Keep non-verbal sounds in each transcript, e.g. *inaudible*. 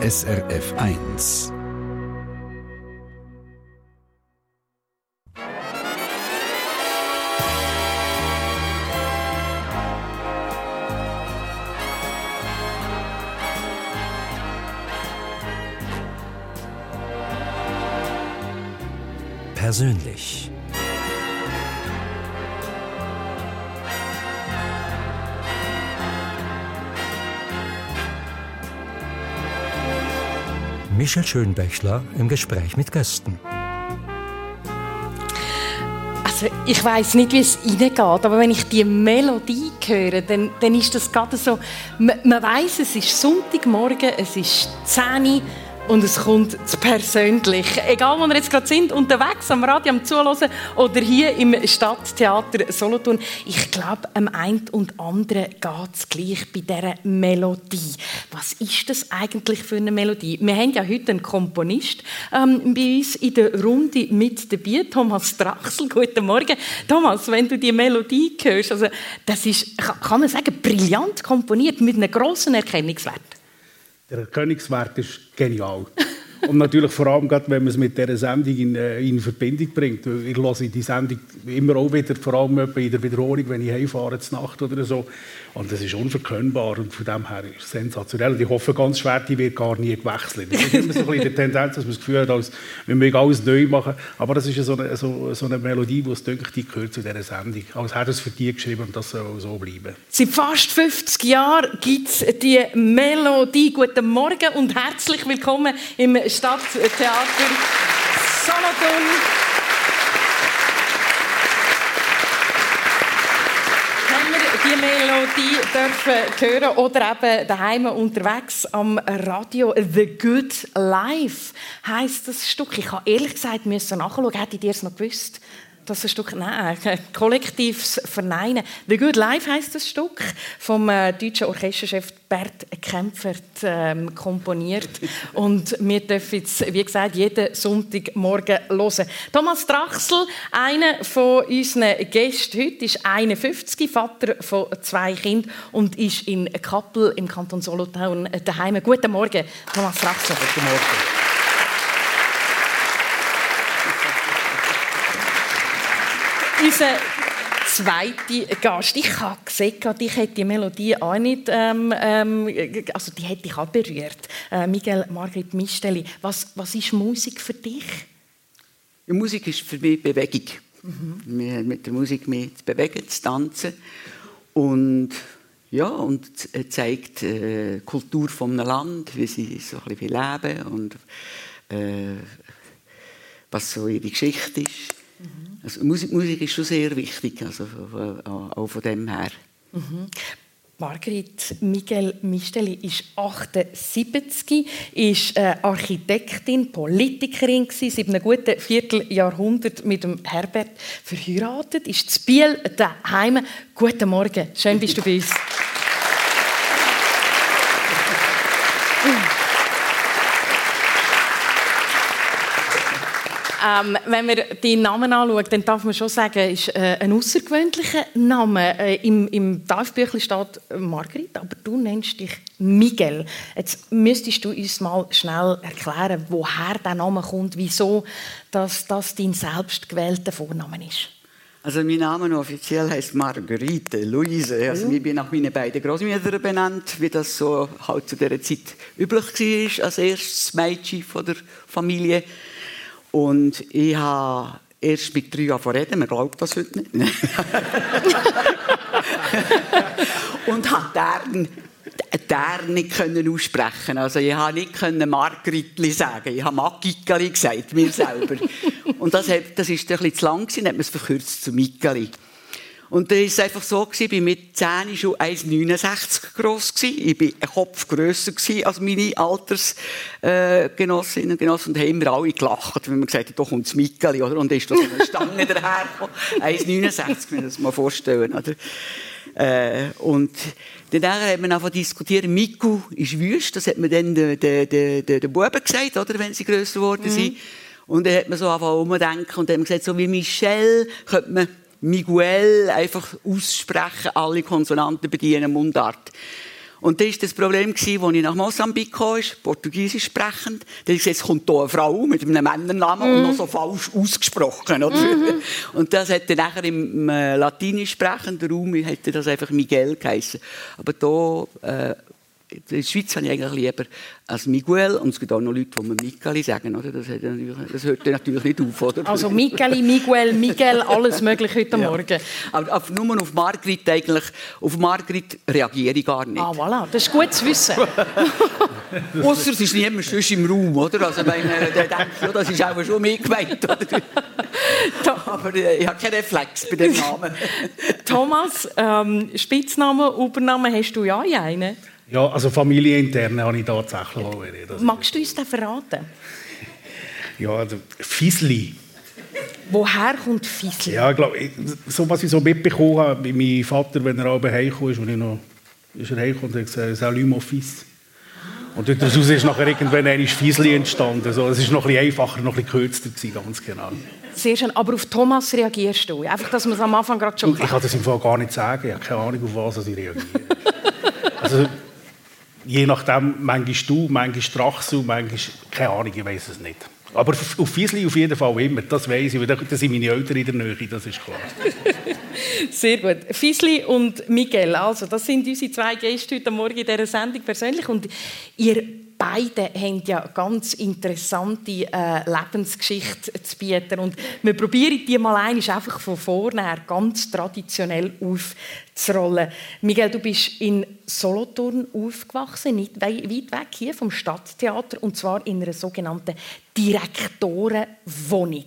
SRF 1. Persönlich. Michel Schönbächler im Gespräch mit Gästen. Also ich weiß nicht, wie es Ihnen geht, aber wenn ich die Melodie höre, dann, dann ist das gerade so, man, man weiß, es ist Sonntagmorgen, es ist 10 Uhr, und es kommt persönlich. Egal, wo wir jetzt gerade sind, unterwegs, am Radio, am Zuhören oder hier im Stadttheater Solothurn. Ich glaube, am einen und anderen geht es gleich bei dieser Melodie. Was ist das eigentlich für eine Melodie? Wir haben ja heute einen Komponist ähm, bei uns in der Runde mit dabei, Thomas Drachsel. Guten Morgen. Thomas, wenn du die Melodie hörst, also das ist, kann man sagen, brillant komponiert, mit einem grossen Erkennungswert. Der Königswert ist genial. Und natürlich vor allem, gerade, wenn man es mit dieser Sendung in, äh, in Verbindung bringt. Ich höre die Sendung immer auch wieder, vor allem in der Wiederholung, wenn ich heimfahre, zur Nacht oder so. Und das ist unverkennbar und von dem her ist es sensationell. Und ich hoffe ganz schwer, die wird gar nie gewechselt. Es ist immer so ein die Tendenz, dass man das Gefühl hat, als wir mögen alles neu machen. Aber das ist so eine, so, so eine Melodie, die denke die gehört zu dieser Sendung. Als hätte es für die geschrieben und das soll so bleiben. Seit fast 50 Jahren gibt es die Melodie. Guten Morgen und herzlich willkommen im Stadttheater Solothurn. die Melodie dürfen hören oder eben daheim unterwegs am Radio. The Good Life heisst das Stück. Ich habe ehrlich gesagt müssen nachschauen. Hätte ich es noch gewusst? Das ist ein Stück, nein, kollektives Verneinen. The Good Life heisst das Stück, vom äh, deutschen Orchesterchef Bert Kempfert ähm, komponiert. Und wir dürfen jetzt, wie gesagt, jeden Sonntagmorgen hören. Thomas Drachsel, einer von unseren Gästen heute, ist 51, Vater von zwei Kindern und ist in Kappel im Kanton Solothurn daheim. Guten Morgen, Thomas Drachsel. Guten Morgen. Unser zweiter Gast. Ich habe gesehen, dich hätte die Melodie auch nicht, ähm, ähm, also die hätte ich auch berührt. Äh, Miguel Margrit Misteli, was, was ist Musik für dich? Ja, Musik ist für mich Bewegung. Mhm. Mit der Musik mich zu bewegen, zu tanzen und ja, und zeigt äh, Kultur einem Land, wie sie so ein leben und äh, was so ihre Geschichte ist. Mhm. Also Musik, Musik ist schon sehr wichtig, also auch von dem her. Mhm. Margrit Miguel Misteli ist 78, ist äh, Architektin, Politikerin gewesen, seit einem guten Vierteljahrhundert mit dem Herbert verheiratet, ist zu Biel daheim. Guten Morgen, schön bist du bei uns. *laughs* Ähm, wenn man die Namen anschaut, dann darf man schon sagen, es ist äh, ein außergewöhnlicher Name. Äh, Im im Taufbüchlein steht Margrit, aber du nennst dich Miguel. Jetzt müsstest du uns mal schnell erklären, woher der Name kommt, wieso dass das dein selbstgewählter Vorname ist. Also mein Name offiziell heißt Marguerite Luise. Also ich bin nach meinen beiden Großmüttern benannt, wie das so halt zu dieser Zeit üblich war, als erstes Mädchen von der Familie. Und ich habe erst mit drei Jahren reden, man glaubt das heute nicht. *laughs* und habe dann der nicht können aussprechen. Also ich habe nicht können Margritli sagen. Ich habe Magikali gesagt, mir selber. Und das, das ist ein bisschen zu lang gewesen, hat man es verkürzt zu Mikali. Und dann war es einfach so, ich war mit 10 schon 1,69 groß. Ich war ein Kopf grösser als meine Altersgenossinnen und Genossen. Und haben wir alle gelacht, wenn man gesagt hat, da kommt das Mikkeli, oder? Und dann ist da so eine Stange dahergekommen. 1,69, wenn das mal vorstellen, oder? Äh, und dann haben wir einfach diskutiert, Miku ist wüst, das hat man dann den, den, den, den Buben gesagt, oder, wenn sie grösser geworden mhm. sind. Und dann hat man so einfach umdenken und dann haben gesagt, so wie Michelle könnte man Miguel einfach aussprechen, alle Konsonanten bedienen, Mundart. Und das war das Problem, als ich nach Mosambik kam, Portugiesisch sprechend. Da ich jetzt kommt hier eine Frau mit einem Männernamen mm. und noch so falsch ausgesprochen. Oder? Mm Und das hat dann nachher im äh, latinisch sprechenden Raum hätte das einfach Miguel geheißen. Aber hier äh, in der Schweiz habe ich eigentlich lieber als Miguel und es gibt auch noch Leute, die mir Micheli sagen, oder? Das, das hört natürlich nicht auf, oder? Also Micheli, Miguel, Miguel, alles möglich heute ja. Morgen. Aber auf, nur auf Margrit eigentlich, auf Margrit reagiere ich gar nicht. Ah, voilà, das ist gut zu wissen. *laughs* Ausser es ist niemand sonst im Raum, oder? Also wenn äh, der denkt, das ist auch schon mir gemeint, oder? *laughs* Aber äh, ich habe keinen Reflex bei dem Namen. *laughs* Thomas, ähm, Spitznamen, Übernamen, hast du ja einen? Ja, also familieninterne habe ich tatsächlich auch. Das Magst du uns den verraten? Ja, also Fisli. Woher kommt Fisli? Ja, ich glaube, so was ich so mitbekommen habe, bei meinem Vater, wenn er abends heimkam, ist, und ich noch, ist er heimgekommen und hat gesagt, «Salut mon fils». Und daraus ist nachher irgendwann ein Fisli entstanden. So, es war noch ein bisschen einfacher, noch ein bisschen kürzer, gewesen, ganz genau. Sehr schön. Aber auf Thomas reagierst du? Einfach, dass man es am Anfang gerade schon... Ich kann das im Fall gar nicht sagen. Ich habe keine Ahnung, auf was ich reagiere. *laughs* also, je nachdem, manchmal du, manchmal Strachsu, manchmal, keine Ahnung, ich weiß es nicht. Aber auf Fiesli auf jeden Fall immer, das weiß ich, weil da sind meine Eltern in der Nähe, das ist klar. *laughs* Sehr gut. Fiesli und Miguel, also das sind unsere zwei Gäste heute Morgen in dieser Sendung persönlich und ihr beide haben ja ganz interessante äh, Lebensgeschichte zu bieten. Und wir probieren die mal ein, einfach von vorne her ganz traditionell aufzurollen. Miguel, du bist in Solothurn aufgewachsen, nicht weit weg hier vom Stadttheater, und zwar in einer sogenannten Direktorenwohnung.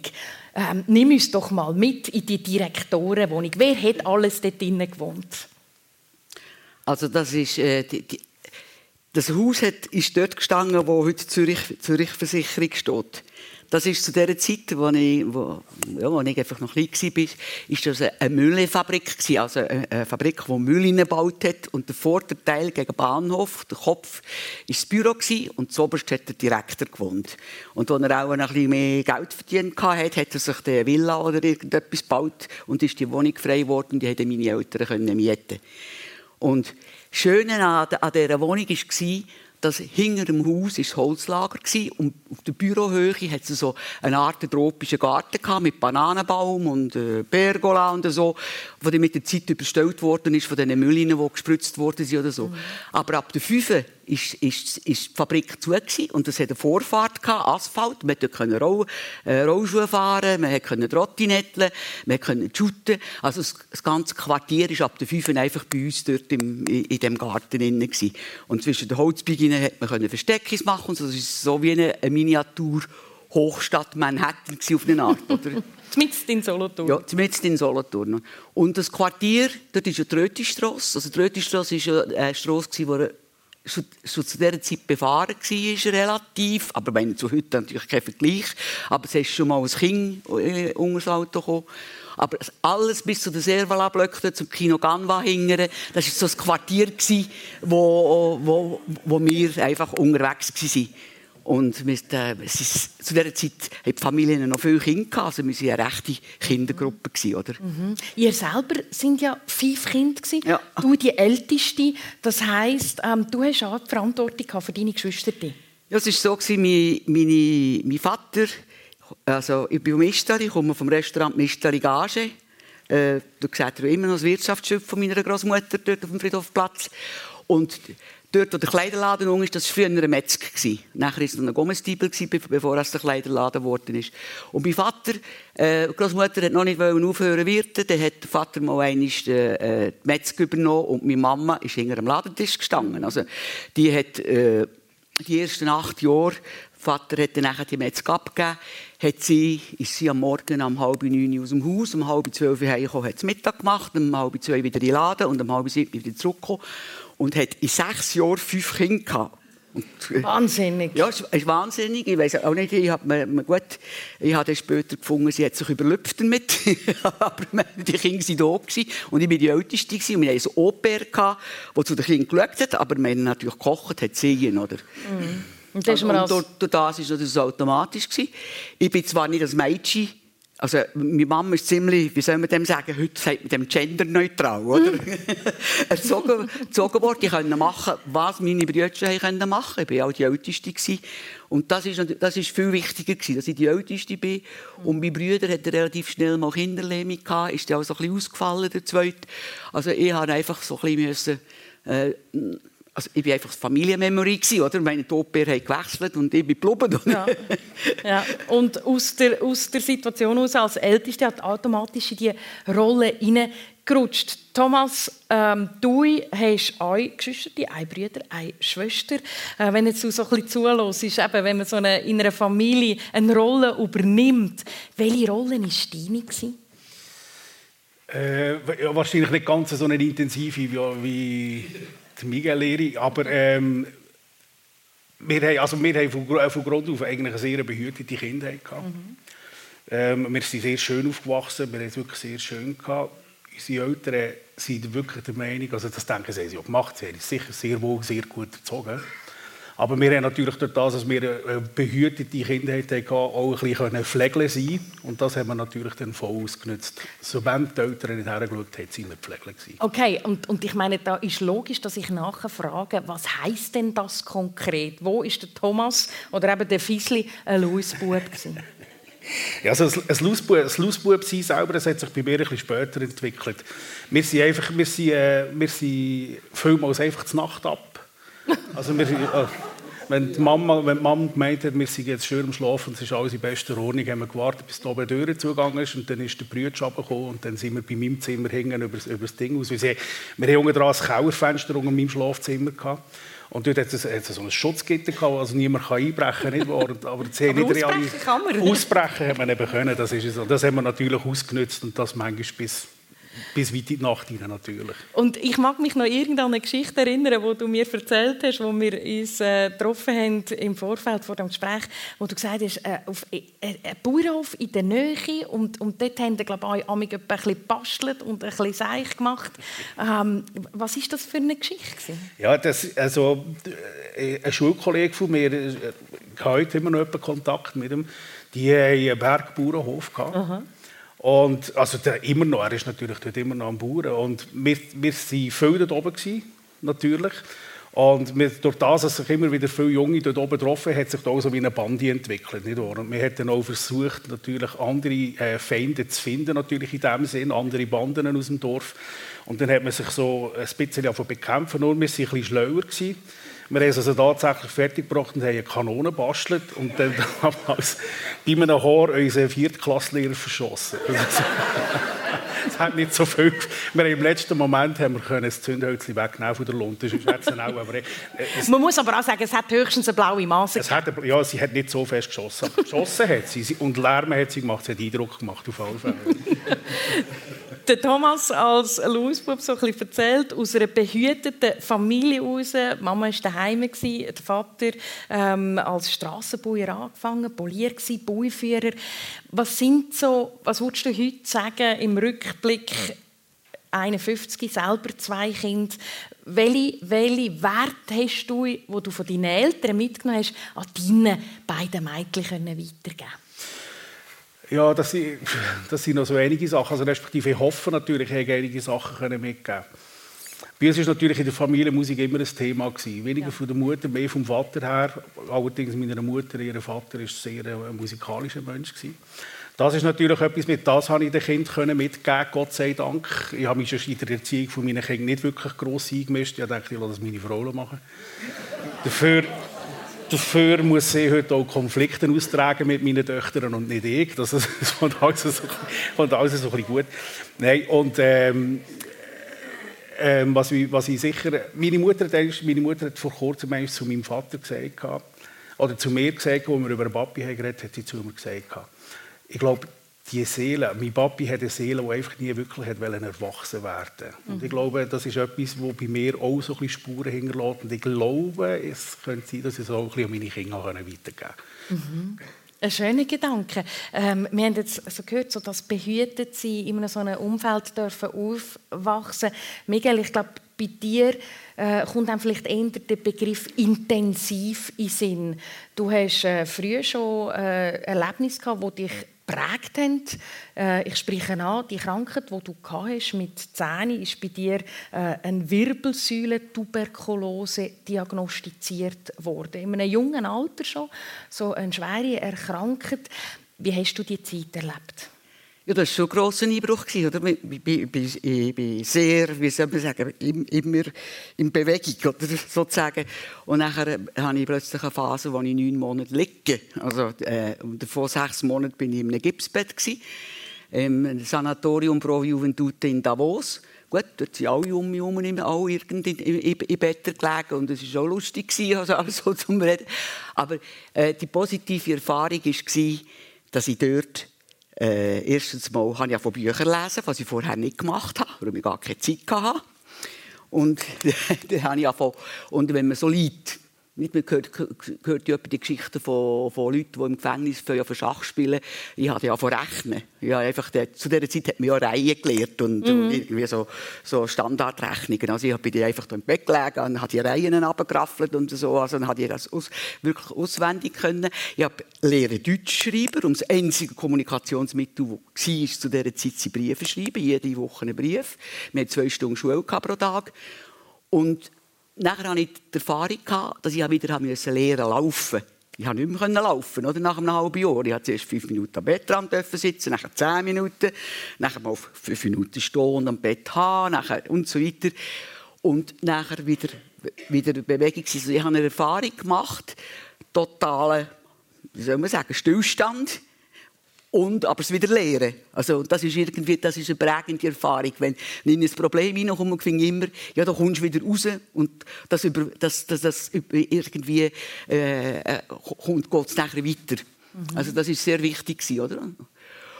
Ähm, nimm uns doch mal mit in die Direktorenwohnung. Wer hat alles dort drinnen gewohnt? Also das ist äh, die, die das Haus hat, ist dort gestanden, wo heute Zürich, Zürich Versicherung steht. Das ist zu der Zeit, wo ich, wo, ja, wo ich einfach noch klein war, ist das eine Müllefabrik also eine Fabrik, die Müll gebaut hat. Und der Vorderteil gegen den Bahnhof, der Kopf, war das Büro und zuoberst hat der Direktor gewohnt. Und als er auch noch ein bisschen mehr Geld verdient hat, hat er sich eine Villa oder irgendetwas gebaut und ist die Wohnung frei geworden, die hätten meine Eltern mieten Und Schöne an, an dieser Wohnung war, dass hinter dem Haus das Holzlager war und auf der Bürohöhe hat es so eine Art tropischen Garten gehabt, mit Bananenbaum und äh, Pergola und so, der mit der Zeit überstellt worden ist von den Müllen, die gespritzt worden sind oder so. Mhm. Aber ab der 5 ist, ist, ist die Fabrik zu und es hatte eine Vorfahrt gehabt, Asphalt, man konnte Roll, äh, Rollschuhe fahren, man konnte Trottinetteln, man konnte shooten. Also das, das, ganze Quartier war ab der 5 einfach bei uns dort im, in, dem Garten drin Und zwischen den Holzbeinen konnte man Versteckis machen und so. Das ist so wie eine, eine Miniatur Hochstadt Manhattan auf eine Art, oder? *laughs* Zumindest in Solothurn. Ja, zumindest in Solothurn. Und das Quartier, dort ist ja die Rötistrasse. Also die Rötistrasse war eine Strasse, die schon, schon zu dieser Zeit befahren war, relativ. Aber wenn zu heute natürlich kein Vergleich. Aber es ist schon mal ein Kind äh, unter das Auto gekommen. Aber alles bis zu den Servala-Blöcken, zum Kino Ganva hingern, das war so ein Quartier, wo, wo, wo wir einfach unterwegs waren. Und mit, äh, ist, zu dieser Zeit hatten die Familien noch viele Kinder. Also wir waren eine rechte Kindergruppe. Gewesen, oder? Mhm. Ihr selber sind ja fünf Kinder. Gewesen. Ja. Du die Älteste. Das heisst, ähm, du hast auch die Verantwortung für deine Geschwister. Ja, es war so, gewesen, mein, meine, mein Vater, also ich bin Misteri, ich komme vom Restaurant Misteri Gage. Äh, du siehst immer noch das Wirtschaftsschiff von meiner Großmutter dort auf dem Friedhofplatz. Und Dort, wo der Kleiderladen war, das war früher ein Metzger. Nachher war es ein Gommestiebel, bevor es der Kleiderladen geworden ist. Und mein Vater, äh, die Großmutter hat noch nicht aufhören wirten, dann hat der Vater mal einmal äh, die Metzger übernommen und meine Mama ist hinter dem Ladentisch gestanden. Also, die hat äh, die ersten acht Jahre Vater hat dann nachher die Metzger abgegeben, hat sie, ist sie am Morgen um halb neun aus dem Haus, um halb zwölf heimgekommen, hat Mittag gemacht, um halb zwei wieder in den Laden und um halb sieben wieder zurückgekommen und hat in sechs Jahren fünf Kinder gehabt. Und, äh, wahnsinnig. Ja, es ist wahnsinnig. Ich weiß auch nicht, ich habe mir, gut, ich habe später gefunden, sie hat sich überlüpft damit. *laughs* Aber die Kinder waren da gewesen, und ich war die Älteste gewesen, und wir hatten ein Au-pair, das zu den Kindern geschaut hat, aber wir haben natürlich gekocht, hat sie oder? Mm. Und, das und, und durch, durch das war das automatisch. Gewesen. Ich bin zwar nicht als Mädchen also meine Mama ist ziemlich, wie soll man dem sagen, heute sagt man dem genderneutral, oder? erzogen, erzogen worden, ich konnte machen, was meine Brüder können machen. Ich war auch die Älteste. Gewesen. Und das ist, das ist viel wichtiger gewesen, dass ich die Älteste bin. Und mein Bruder hatte relativ schnell mal Kinderlähmung gehabt, ist dann auch so ein bisschen ausgefallen, der Zweite. Also ich habe einfach so ein bisschen müssen, äh, also ich war einfach Familienmemory, oder? Meine Topär hat gewechselt und ich bin geblieben. Ja. ja. Und aus der, aus der Situation heraus als Älteste hat automatisch in diese Rolle hineingerutscht. Thomas, ähm, du hast eine Geschwister, eine Brüder, eine Schwester. Äh, wenn jetzt du so ein bisschen zuhörst, ist eben, wenn man so eine, in einer Familie eine Rolle übernimmt, welche Rolle war deine? Äh, wahrscheinlich nicht ganz so eine intensive wie, wie Miguel-Lehre, aber ähm, wir haben, also wir haben von, von Grund auf eigentlich eine sehr behütete Kindheit gehabt. Mhm. Ähm, wir sind sehr schön aufgewachsen, wir haben es wirklich sehr schön gehabt. Unsere Eltern sind wirklich der Meinung, also das denken sie, sie auch gemacht, sie haben sicher sehr wohl, sehr gut erzogen. Aber wir haben natürlich durch das, dass wir eine behütete Kindheit hatten, auch ein bisschen Pflegle sein Und das haben wir natürlich dann voll ausgenutzt. Sobald die Eltern nicht hergeschaut haben, sind wir Pflegle Okay, und, und ich meine, da ist logisch, dass ich nachher frage, was heisst denn das konkret? Wo ist der Thomas oder eben der Fiesli ein Louisbub *laughs* Ja, also das Lausbub-Sein selber das hat sich bei mir ein bisschen später entwickelt. Wir sind, einfach, wir sind, äh, wir sind vielmals einfach zur Nacht ab. Also wir, äh, wenn, die Mama, wenn die Mama gemeint hat, wir sind jetzt schön am Schlafen, es ist alles in bester Ordnung, haben wir gewartet, bis die oben Tür zugegangen ist und dann ist der Brüder gekommen und dann sind wir bei meinem Zimmer hängen über, über das Ding aus. Wir, haben, haben unten dran ein Kauerfenster unter meinem Schlafzimmer gehabt. Und dort hat es, hat es so ein Schutzgitter gehabt, also niemand kann einbrechen kann. Aber, das aber nicht ausbrechen kann man. Ausbrechen hat man eben können, das ist so. Das haben wir natürlich ausgenutzt und das manchmal bis bis weit in die Nacht hinein natürlich. Und ich mag mich noch irgendeine Geschichte erinnern, die du mir erzählt hast, wo wir uns äh, getroffen haben im Vorfeld vor dem Gespräch, wo du gesagt hast, äh, auf äh, ein Bauernhof in der Nähe und, und dort haben glaube ich, ein bisschen gebastelt und ein bisschen Seich gemacht. Ähm, was ist das für eine Geschichte? Ja, das, also äh, ein Schulkollege von mir, ich äh, habe heute immer noch Kontakt mit ihm, die haben einen Bergbauernhof gehabt. Aha. Und, also der, immer noch, er ist natürlich dort immer noch am Bauern. Und wir, wir waren viel dort oben, gewesen, natürlich. Und wir, durch das, dass sich immer wieder viele Junge dort oben getroffen hat sich da auch so wie eine Bande entwickelt. Nicht wahr? Und wir haben dann auch versucht, natürlich andere äh, Feinde zu finden, natürlich in dem Sinn, andere Banden aus dem Dorf. Und dann hat man sich so ein bisschen bekämpfen, nur wir waren ein bisschen schlauer. Gewesen. Wir haben es also tatsächlich fertiggebracht und haben eine Kanone bastelt und dann *laughs* damals bei einem Haar unseren Viertklasslehrer verschossen. *laughs* Es hat nicht so viel. Wir haben Im letzten Moment haben wir können das Zündhölzchen wegnehmen von der Lunte. auch, aber äh, Man muss aber auch sagen, es hat höchstens eine blaue Masse. Es hat, ja, sie hat nicht so fest geschossen. geschossen hat sie und Lärm hat sie gemacht. Sie hat Eindruck gemacht auf alle Fälle. *laughs* der Thomas als Lausbub so ein erzählt, aus einer behüteten Familie heraus. Die Mama war daheim, der Vater ähm, als Strassenbauer angefangen, Polier, Bauführer. Was sind so, was würdest du heute sagen im Rückblick 51, selber zwei Kinder. Welche, welche Werte hast du, die du von deinen Eltern mitgenommen hast, an deine beiden Mädchen weitergeben ja, das sind, das sind noch so einige Sachen. Also respektive ich hoffe natürlich, ich habe einige Sachen können mitgeben Bei uns war natürlich in der Familie Musik immer ein Thema. Gewesen. Weniger ja. von der Mutter, mehr vom Vater her. Allerdings meiner Mutter, ihr Vater war sehr ein musikalischer Mensch. Gewesen. Das ist natürlich etwas, mit das habe ich den Kindern mitgeben, Gott sei Dank. Ich habe mich schon in der Erziehung von meinen Kindern nicht wirklich gross eingemischt. Ich dachte, ich lasse das meine Frau machen. Dafür Dafür muss sie heute auch Konflikte austragen mit meinen Töchtern und nicht ich. Das, das kommt alles so, kommt alles so gut. Nein, und ähm, ähm, was, ich, was ich sicher... Meine Mutter, meine Mutter hat vor kurzem zu meinem Vater gesagt, oder zu mir gesagt, als wir über Papi geredet haben, hat sie zu mir gesagt, ich glaube, die Seele, mein Papi hat eine Seele, die einfach nie wirklich hat erwachsen werden mhm. Und ich glaube, das ist etwas, das bei mir auch so ein Spuren hinterlässt. Und ich glaube, es könnte sein, dass ich es auch ein bisschen an meine Kinder weitergeben kann. Mhm. Ein schöner Gedanke. Ähm, wir haben jetzt so gehört, so dass behütet sie in so einem Umfeld dürfen aufwachsen. Miguel, ich glaube, bei dir äh, kommt dann vielleicht eher der Begriff intensiv in Sinn. Du hast äh, früher schon äh, Erlebnisse gehabt, die dich geprägt haben. Äh, ich spreche an, die Krankheit, die du hast mit Zähnen, ist bei dir äh, eine Wirbelsäulentuberkulose diagnostiziert worden. In einem jungen Alter schon, so eine schwere Erkrankung. Wie hast du die Zeit erlebt? Ja, das war schon ein grosser Einbruch. Ich, bin, sehr, wie soll man sagen, immer in Bewegung, *laughs* oder? sozusagen. Und nachher hatte ich plötzlich eine Phase, wo ich neun Monate liege. Also, äh, davor sechs Monate bin ich in einem Gipsbett. Gewesen, im Sanatorium Pro Juventute in Davos. Gut, dort sind alle um mich herum alle irgendwie in Betten gelegen und es war auch lustig, *laughs* also alles so zum Reden. Aber äh, die positive Erfahrung war, dass ich dort äh, erstens mal habe ich von Büchern lesen, was ich vorher nicht gemacht habe, weil ich gar keine Zeit hatte. Und *laughs* dann habe ich von, und wenn man so liegt, nicht, man hört, hört ja die Geschichten von, von Leuten, die im Gefängnis für, für Schach spielen. Ich hatte ja von Rechnen. Ja, einfach der, zu dieser Zeit hat man ja Reihen gelernt und, mhm. und irgendwie so, so Standardrechnungen. Also ich bin einfach da im Bett gelegen und habe die Reihen abgeraffelt und so. Also dann habe ich das aus, wirklich auswendig können. Ich habe lehre Deutschschreiber und das einzige Kommunikationsmittel, das war zu dieser Zeit, sie Briefe schreiben. Jede Woche einen Brief. Wir hatten zwei Stunden Schule pro Tag. Und nachher hatte ich die Erfahrung, dass ich wieder lernen laufen ich konnte nicht mehr laufen, oder? nach einem halben Jahr. Ich durfte zuerst fünf Minuten am Bettrand sitzen, nachher zehn Minuten, nachher mal fünf Minuten stehen am Bett haben, nachher und so weiter. Und nachher wieder, wieder Bewegung. Also ich habe eine Erfahrung gemacht, totalen, wie Stillstand und aber es wieder lernen. Also das ist irgendwie, das ist eine prägende Erfahrung. Wenn ich in ein Problem hineinkomme, finde ich immer, ja, da kommst du wieder raus und das, über, das, das, das irgendwie äh, äh kommt, geht es nachher weiter. Mhm. Also das ist sehr wichtig gewesen, oder?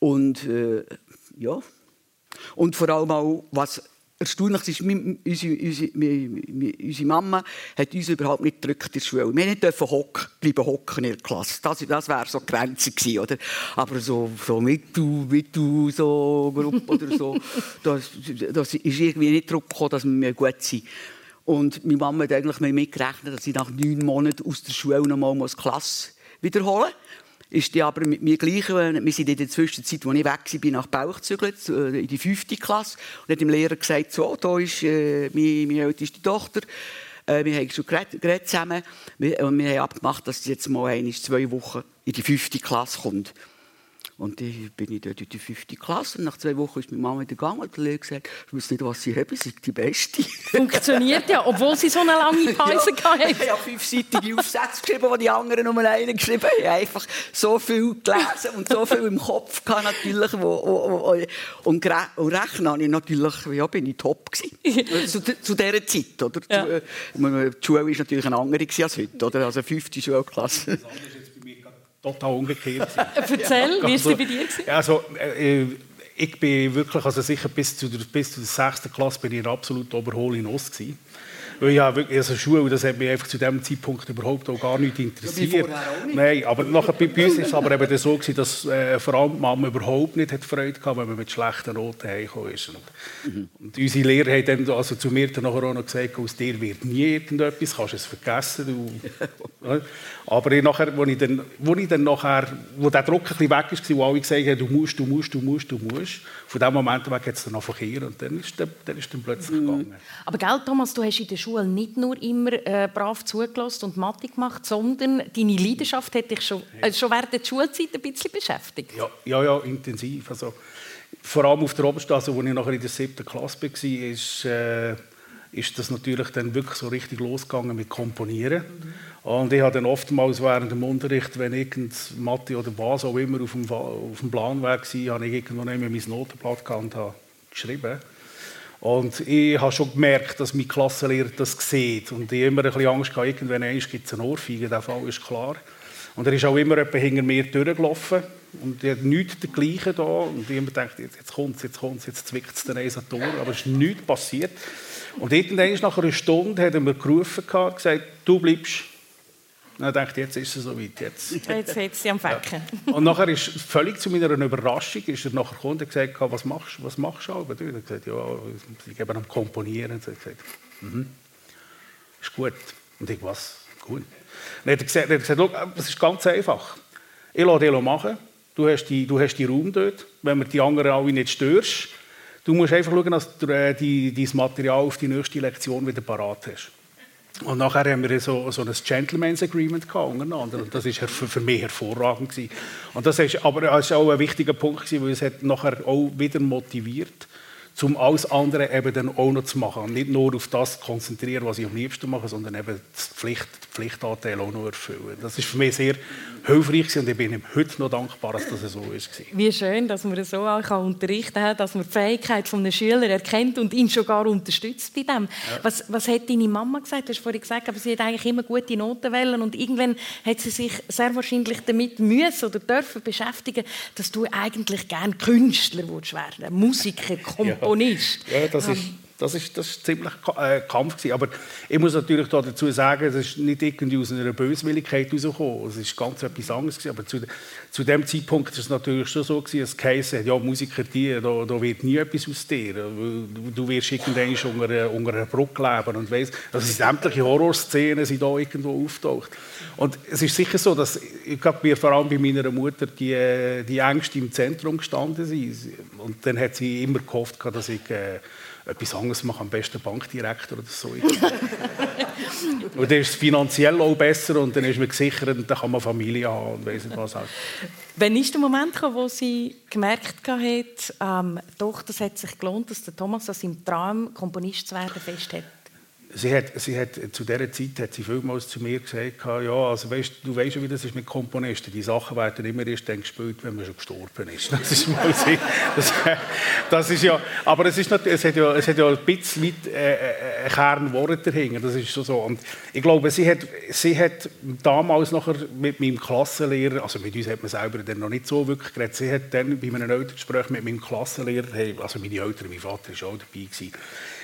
Und äh, ja. Und vor allem auch, was erstaunlich ist, unsere, unsere, unsere, Mama hat uns überhaupt nicht gedrückt in der Schule. Wir dürfen hocken, bleiben hocken in der Klasse. Das, das wäre so die Grenze gewesen, oder? Aber so, so Mittel, Mittel, so Gruppe oder so, *laughs* das, das ist irgendwie nicht Druck gekommen, dass wir gut sind. Und meine Mama hat eigentlich mitgerechnet, dass sie nach neun Monaten aus der Schule noch mal die Klasse wiederholen muss ist die aber mit mir gleich, äh, wir sind in der Zwischenzeit, als ich weg war, nach Bauch gezügelt, äh, in die fünfte Klasse, und hat dem Lehrer gesagt, so, da ist äh, meine, meine älteste Tochter, äh, wir haben schon geredet, geredet zusammen, und wir haben abgemacht, dass sie jetzt mal ein, zwei Wochen in die fünfte Klasse kommt. Und dann bin ich dort in die fünfte Klasse. Und nach zwei Wochen ist meine Mama wieder gegangen und hat gesagt, ich weiß nicht, was sie haben, sie ist die Beste. Funktioniert ja, obwohl sie so eine lange *laughs* Pause ja, hatten. Ich habe fünfseitige Aufsätze geschrieben, die die anderen nur einen geschrieben haben. Ich habe einfach so viel gelesen und so viel im Kopf gehabt, natürlich. Wo, wo, wo, und, und rechnen habe ich natürlich, ja, bin ich top gewesen. *laughs* zu, zu dieser Zeit, oder? Ja. Die Schule war natürlich eine andere als heute, oder? Also fünfte Schulklasse total umgekehrt. *laughs* Erzähl, wie war es bei dir? Also, äh, ich bin wirklich, also sicher bis zu der, bis zur sechsten Klasse bin ich absolut oberhol hinaus gewesen. Weil ja, wirklich, also Schule, das hat mich einfach zu diesem Zeitpunkt überhaupt auch gar nicht interessiert. Ja, nicht. Nein, aber nachher, bei, uns war es aber eben so, gewesen, dass äh, vor allem die Mama überhaupt nicht hat Freude hatte, wenn man mit schlechten Noten heimgekommen ist. Und, mhm. und unsere Lehrer haben dann also zu mir dann nachher auch noch gesagt, aus dir wird nie irgendetwas, kannst es vergessen. Du, *laughs* aber ich nachher, wo ich dann, wo ich dann nachher, wo der Druck ein bisschen weg ist, wo alle gesagt haben, du musst, du musst, du musst, du musst, von dem Moment weg hat es dann noch Verkehr und dann ist dann, dann, ist dann plötzlich mhm. gegangen. Aber gell, Thomas, du hast in der Schule nicht nur immer äh, brav zugelassen und Mathe gemacht, sondern deine Leidenschaft hat dich schon, äh, schon während der Schulzeit ein bisschen beschäftigt. Ja, ja, ja intensiv. Also, vor allem auf der Oberstraße, wo ich nachher in der siebten Klasse war, ist, äh, ist das natürlich dann wirklich so richtig losgegangen mit Komponieren. Mhm. Und ich habe dann oftmals während dem Unterricht, wenn irgend Mathe oder was auch immer auf dem, auf dem Plan war, habe ich irgendwo mein Notenblatt und habe geschrieben. Und ich habe schon gemerkt, dass mein Klassenlehrer das sieht. Und ich immer ein bisschen Angst gehabt, irgendwann gibt es eine Ohrfeige, der Fall ist klar. Und er ist auch immer hinter mir durchgelaufen. Und er hat nichts dergleichen da. Und ich mir gedacht, jetzt kommt es, jetzt kommt es, jetzt zwickt es den Eisen. Aber es ist nichts passiert. Und irgendwann, nach einer Stunde, hat er mir gerufen und gesagt, du bleibst. Und dann dachte jetzt ist es soweit. Jetzt, jetzt hat sie am Fecken. Ja. *laughs* Und nachher ist völlig zu meiner Überraschung, ist er nachher gekommen und gesagt, was machst, was machst du? Und er hat gesagt, ja, ich gebe am Komponieren. Und er gesagt, mhm. ist gut. Und ich, was? Gut. Und dann hat er gesagt, er hat gesagt es ist ganz einfach. Ich lasse dich machen, Du hast die, du hast die Raum dort, wenn man die anderen alle nicht störst. Du musst einfach schauen, dass du äh, dein Material auf die nächste Lektion wieder parat hast. Und nachher haben wir so, so ein Gentleman's Agreement untereinander. Und das war für, mich hervorragend. Gewesen. Und das ist, aber ist auch ein wichtiger Punkt, gewesen, weil es hat nachher auch wieder motiviert um alles andere eben dann auch noch zu machen. Und nicht nur auf das konzentrieren, was ich am liebsten mache, sondern eben das Pflicht, Pflichtanteil auch noch erfüllen. Das ist für mich sehr hilfreich und ich bin ihm heute noch dankbar, dass das so ist. Wie schön, dass man so auch unterrichten kann, dass man die Fähigkeit eines Schülers erkennt und ihn schon gar unterstützt bei dem. Ja. Was, was hat deine Mama gesagt? Du hast vorhin gesagt, aber sie hat eigentlich immer gute Noten wählen und irgendwann hat sie sich sehr wahrscheinlich damit müssen oder dürfen beschäftigen, dass du eigentlich gerne Künstler werden Musiker, *laughs* Komponist. Ja, ja das ist das ist, das ist ziemlich äh, Kampf gewesen. Aber ich muss natürlich dazu sagen, es ist nicht irgendwie aus einer Böswilligkeit herausgekommen. Es ist ganz etwas anderes gewesen. Aber zu, zu dem Zeitpunkt war es natürlich schon so gewesen, dass hat, ja Musiker, die, da, da wird nie etwas aus dir. Du, wirst irgendwann unter, unter einer Brücke leben und weiss, also sämtliche Horrorszenen sind da irgendwo auftaucht. Und es ist sicher so, dass ich glaube, vor allem bei meiner Mutter die, die Ängste im Zentrum gestanden sind. Und dann hat sie immer gehofft, dass ich äh, etwas anderes machen, am besten Bankdirektor oder so. und dann ist es finanziell auch besser und dann ist man gesichert und dann kann man Familie haben und weiss nicht was auch. Wann ist der Moment gekommen, wo sie gemerkt hat, ähm, doch, das hat sich gelohnt, dass der Thomas an seinem Traum, Komponist zu werden, festhält? Sie hat, sie hat, zu dieser Zeit hat sie vielmals zu mir gesagt, ja, also weißt, du weißt ja, wie das ist mit Komponisten. Die Sachen werden immer erst dann gespielt, wenn man schon gestorben ist. Das ist mal das, das ist ja, aber es, ist es, hat ja, es hat ja ein bisschen weit, äh, äh ein Kernwort dahinter. Das ist so. Und ich glaube, sie hat, sie hat damals nachher mit meinem Klassenlehrer, also mit uns hat man selber dann noch nicht so wirklich geredet, sie hat dann bei einem Elterngespräch mit meinem Klassenlehrer, also meine Eltern, mein Vater war auch dabei, gewesen,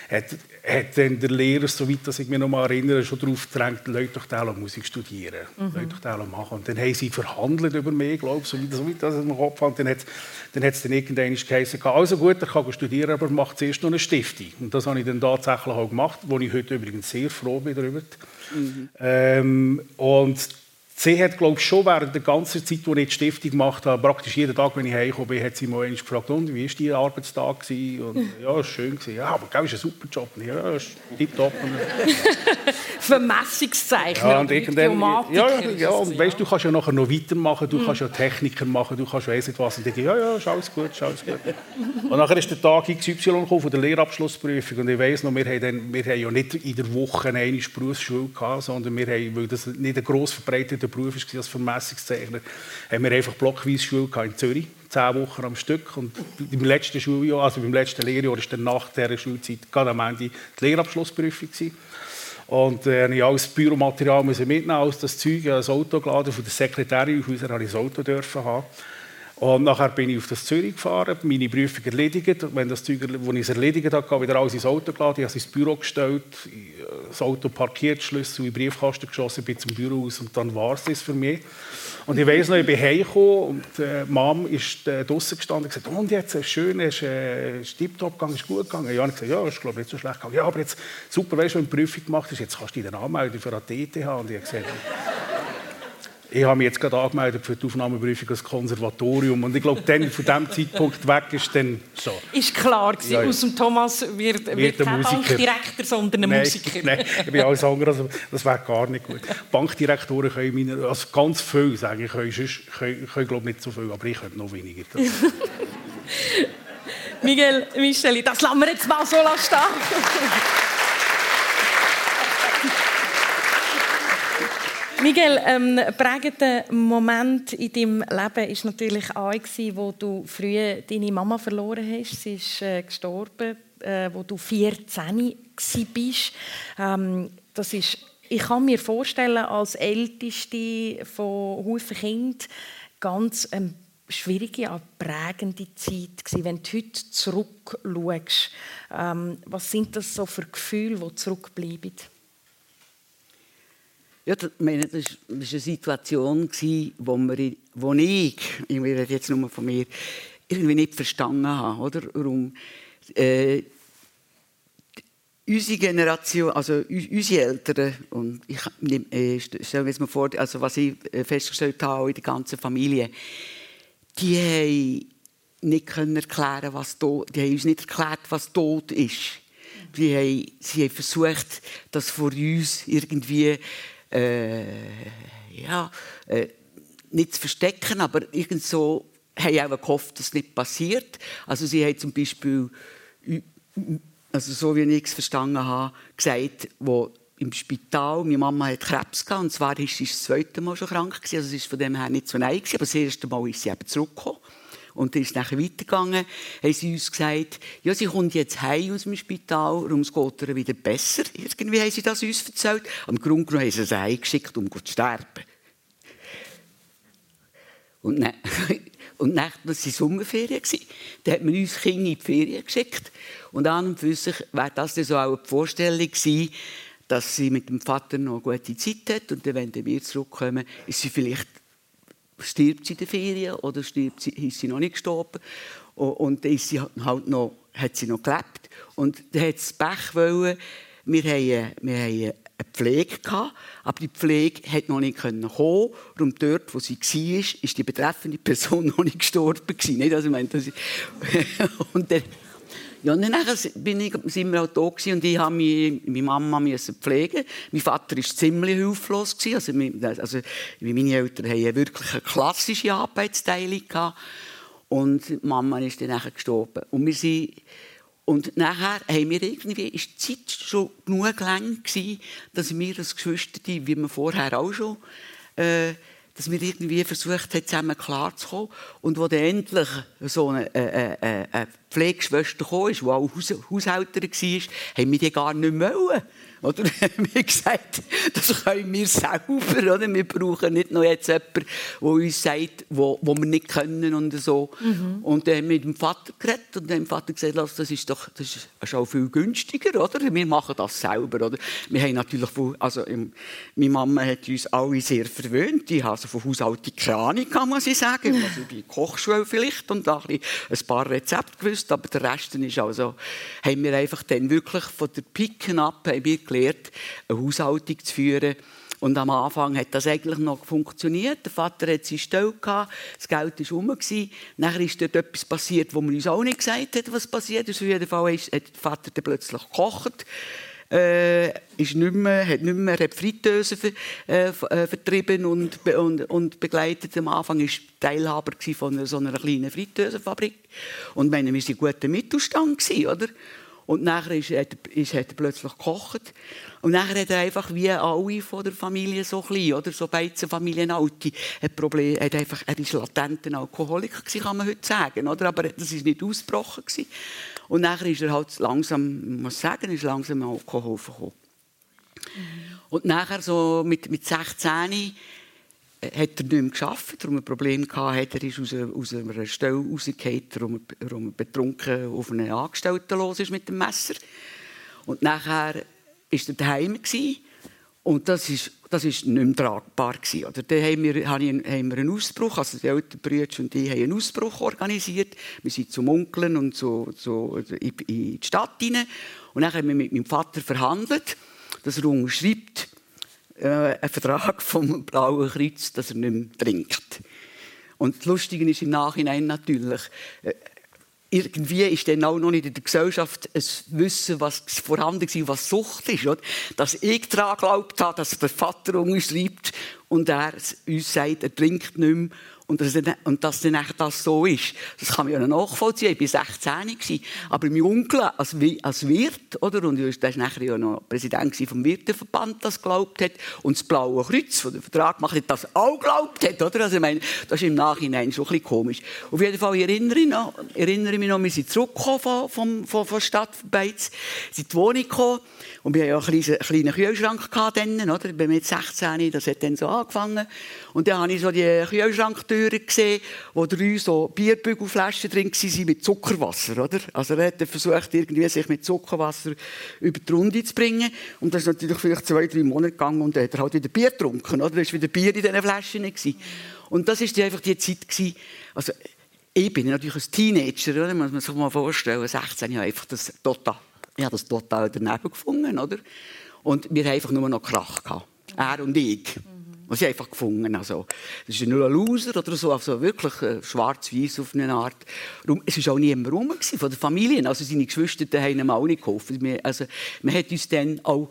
hat, hat dann der Lehrer, soweit dass ich mich noch mal erinnere, schon darauf gedrängt, Leute doch da Musik studieren, mhm. Leute doch da machen. Und dann haben sie verhandelt über mich, glaube ich, soweit, soweit im Kopf hat. Dann hat dann es dann irgendwann geheißen, also gut, er kann studieren, aber macht zuerst noch eine Stiftung. Und das habe ich dann tatsächlich auch gemacht, wo ich heute übrigens sehr froh bin darüber. Mhm. Ähm, und Sie hat, glaube ich, schon während der ganzen Zeit, wo ich die Stiftung gemacht habe, praktisch jeden Tag, wenn ich heimgekommen bin, hat sie mal gefragt, und, wie war dein Arbeitstag? Und, *laughs* ja, war schön. Ja, aber gell, ist ein super Job. Ja, ist tipptopp. *laughs* Vermessungszeichen. Ja, und irgendwann, ja, ja, ja, und weißt, du kannst ja nachher noch weitermachen, du mhm. kannst ja Techniker machen, du kannst weiss nicht was. Und ich ja, ja, ist alles gut, ist alles gut. und nachher ist der Tag XY von der Lehrabschlussprüfung und ich weiss noch, wir haben, dann, wir haben ja nicht in der Woche eine Berufsschule gehabt, sondern wir haben, weil das nicht ein gross verbreiteter der Beruf war als Vermessungszeichner, haben wir einfach blockweise Schule in Zürich, zehn Wochen am Stück. Und im letzten Schuljahr, also beim letzten Lehrjahr, war nach dieser Schulzeit gerade am Ende die Lehrabschlussprüfung. Gewesen. Und äh, ich alles Büromaterial mitnehmen, alles das Zeug, das Auto geladen, von der Sekretärin auf unser das Auto dürfen haben. Und nachher bin ich auf das Zürich gefahren, meine Prüfung erledigt. Wenn das Zeug, als ich es erledigt habe, wieder alles ins Auto geladen, ich habe es ins Büro gestellt, das Auto parkiert, Schlüssel in den Briefkasten geschossen, bin zum Büro aus und dann war es das für mich. Und ich weiss noch, ich bin heimgekommen und äh, Mom ist äh, draußen gestanden und gesagt, und jetzt, ist schön, ist, äh, ist tiptop gegangen, ist gut gegangen. Ja, und ich gesagt, ja, ist glaube ich nicht so schlecht gegangen. Ja, aber jetzt, super, weißt du, wenn du Prüfung gemacht hast, jetzt kannst du dich anmelden für eine TTH. Und ich habe gesagt, ich habe mich jetzt gerade angemeldet für die Aufnahmeprüfung als Konservatorium und ich glaube, dann, von diesem *laughs* Zeitpunkt weg ist dann so. Ist klar gewesen, ja, ja. aus dem Thomas wird, wird, wird kein Musiker. Bankdirektor, sondern ein nein, Musiker. Nein, ich bin alles andere, also das wäre gar nicht gut. Bankdirektoren können, meine, also ganz viel sagen, ich können, können, können glaube nicht so viel, aber ich könnte noch weniger. *laughs* Miguel, Micheli, das lassen wir jetzt mal so stehen. Miguel, ähm, ein prägender Moment in deinem Leben war natürlich auch, wo du früh deine Mama verloren hast. Sie ist äh, gestorben, äh, wo du 14 warst. Ähm, das ist, ich kann mir vorstellen, als Älteste von Haufen Kind ganz ähm, schwierige, prägende Zeit gewesen. Wenn du heute zurückschaust, ähm, was sind das so für Gefühle, die zurückbleiben? Ja, das, meine, das war eine Situation, wo, wo ich, ich rede jetzt nur von mir, irgendwie nicht verstanden habe. Oder? Warum, äh, unsere Generation, also unsere Eltern, und ich äh, stelle mir jetzt mal vor, also was ich äh, festgestellt habe in der ganzen Familie, die haben nicht können erklären, was tot, die haben uns nicht erklärt, was tot ist. Die haben, sie haben versucht, das vor uns irgendwie ja, äh, nicht zu verstecken, aber irgend so haben auch gehofft, dass es nicht passiert. Also sie haben zum Beispiel, also so wie ich es verstanden habe, gesagt, wo im Spital, meine Mama hat Krebs gehabt, und zwar ist sie das zweite Mal schon krank gewesen, also es ist von dem her nicht so nein aber das erste Mal ist sie eben zurückgekommen. Und dann ist es nachher weitergegangen, haben sie uns gesagt, ja, sie kommt jetzt heim aus dem Spital, es geht ihr wieder besser. Irgendwie haben sie das uns erzählt. Am Grunde genommen haben sie sie heimgeschickt, um zu sterben. Und dann, *laughs* und dann das war Sommerferien. Da hat man uns Kinder in die Ferien geschickt. Und an und für sich wäre das so auch eine Vorstellung gewesen, dass sie mit dem Vater noch eine gute Zeit hat. Und dann, wenn wir zurückkommen, ist sie vielleicht stirbt sie in der Ferien oder stirbt sie, ist sie noch nicht gestorben. Und dann ist sie halt noch, hat sie noch gelebt. Und dann hat es Pech wollen, wir haben, wir haben eine Pflege gehabt, aber die Pflege hat noch nicht kommen kommen. Und dort, wo sie war, ist die betreffende Person *laughs* noch nicht gestorben. Nicht? Also, ich meine, das *laughs* und der, ja, und dann bin ich, sind wir auch da und ich habe meine Mama pflegen. Mein Vater war ziemlich hilflos. Also, also, meine Eltern hatten wirklich eine klassische Arbeitsteilung. Und die Mama ist dann gestorben. Und wir sind und nachher haben wir irgendwie, ist die Zeit schon genug lang gewesen, dass wir als Geschwister, wie wir vorher auch schon, äh, dass wir irgendwie versucht haben, zusammen klarzukommen. Und wo dann endlich so eine, äh, äh, eine Pflegeschwester kam, die auch Haus Haushälterin war, haben wir die gar nicht wollen. Oder? *laughs* Wir haben gesagt, das können wir selber. Oder? Wir brauchen nicht noch jetzt jemanden, der uns sagt, wo, wo wir nicht können und so. Mhm. Und dann haben wir mit dem Vater geredet und dem Vater gesagt, das ist doch das ist auch viel günstiger, oder? Wir machen das selber, oder? Wir haben natürlich, also meine Mama hat uns alle sehr verwöhnt. Ich habe also von Haushalt keine Ahnung, kann man sagen. *laughs* Also bei Kochschule vielleicht und da ein, paar Rezepte gewusst, aber der Rest ist also, haben wir einfach dann wirklich von der Picken ab, haben wir gelernt, eine Haushaltung zu führen. Und am Anfang hat das eigentlich noch funktioniert. Der Vater hat seine Stelle das Geld war rum. Nachher ist dort etwas passiert, wo man uns auch nicht gesagt hat, was passiert ist. Auf jeden Fall hat der Vater dann plötzlich gekocht. Äh, ist nicht mehr, hat nicht mehr hat Fritteuse ver, äh, äh vertrieben und, und, und, begleitet. Am Anfang war Teilhaber von einer, so einer kleinen Fritteusenfabrik. Und meine, wir waren ein guter Mittelstand, oder? Und nachher ist, hat, ist, hat er plötzlich gekocht. Und nachher hat er einfach wie alle von der Familie so klein, oder so beide Familienalte, ein Problem, hat einfach, er war latenter Alkoholiker gewesen, kann man heute sagen, oder? Aber das ist nicht ausgebrochen gewesen. Und nachher ist er halt langsam, muss sagen, ist langsam Alkohol gekommen. Mhm. Und nachher so mit, mit 16 hat er nicht mehr geschafft, darum ein Problem gehabt, hat, er ist aus, aus einer Stelle rausgefallen, darum, darum betrunken auf einen Angestellten los ist mit dem Messer. Und nachher war er daheim gewesen, und das ist, das ist nicht mehr tragbar gewesen. Oder dann haben wir, haben wir einen Ausbruch, also die älteren Brüder und die haben einen Ausbruch organisiert. Wir sind zum Onkeln und so, so in, in die Stadt hinein. Und dann haben wir mit meinem Vater verhandelt, dass er unterschreibt, äh, einen Vertrag vom Blauen Kreuz, dass er nicht mehr trinkt. Und das Lustige ist im Nachhinein natürlich, äh, irgendwie ist dann auch noch nicht in der Gesellschaft ein Wissen, was vorhanden war, was Sucht ist. Oder? Dass ich daran geglaubt habe, dass der Vater umschreibt und er uns sagt, er trinkt nicht mehr und dass, und dass dann das so ist, das kann man ja nachvollziehen. Ich war 16. Aber mein Onkel als, als Wirt, oder? und er war nachher ja noch Präsident vom Wirteverband, das glaubt hat, und das Blaue Kreuz, das den Vertrag gemacht hat, das auch glaubt hat. Oder? Also ich meine, das ist im Nachhinein schon ein bisschen komisch. Auf jeden Fall erinnere ich, noch, erinnere mich noch, wir sind zurückgekommen von, von, von, von Stadt Beiz, sind in die Wohnung gekommen, und wir hatten ja einen kleinen, kleinen Kühlschrank dann, oder? Ich bin mit 16, das hat dann so angefangen. Und dann habe ich so die Kühlschranktüren gesehen, wo drei so Bierbügelflaschen drin waren mit Zuckerwasser, oder? Also er hat versucht, irgendwie sich mit Zuckerwasser über die Runde zu bringen. Und das ist natürlich vielleicht zwei, drei Monate gegangen und dann hat er halt wieder Bier getrunken, oder? Da war wieder Bier in diesen Flaschen. Gewesen. Und das war einfach die Zeit, gewesen, also ich bin natürlich ein Teenager, oder? muss sich mal vorstellen, 16 Jahre, einfach das total ich habe das total daneben gefunden, oder? Und wir haben einfach nur noch Krach gehabt. Er und ich. Was ich einfach gefunden also Das ist nur ein Loser oder so, also wirklich äh, schwarz-weiß auf eine Art. Es war auch niemand rum von der Familie. Also seine Geschwister haben ihm auch nicht geholfen. Also, man hat uns dann auch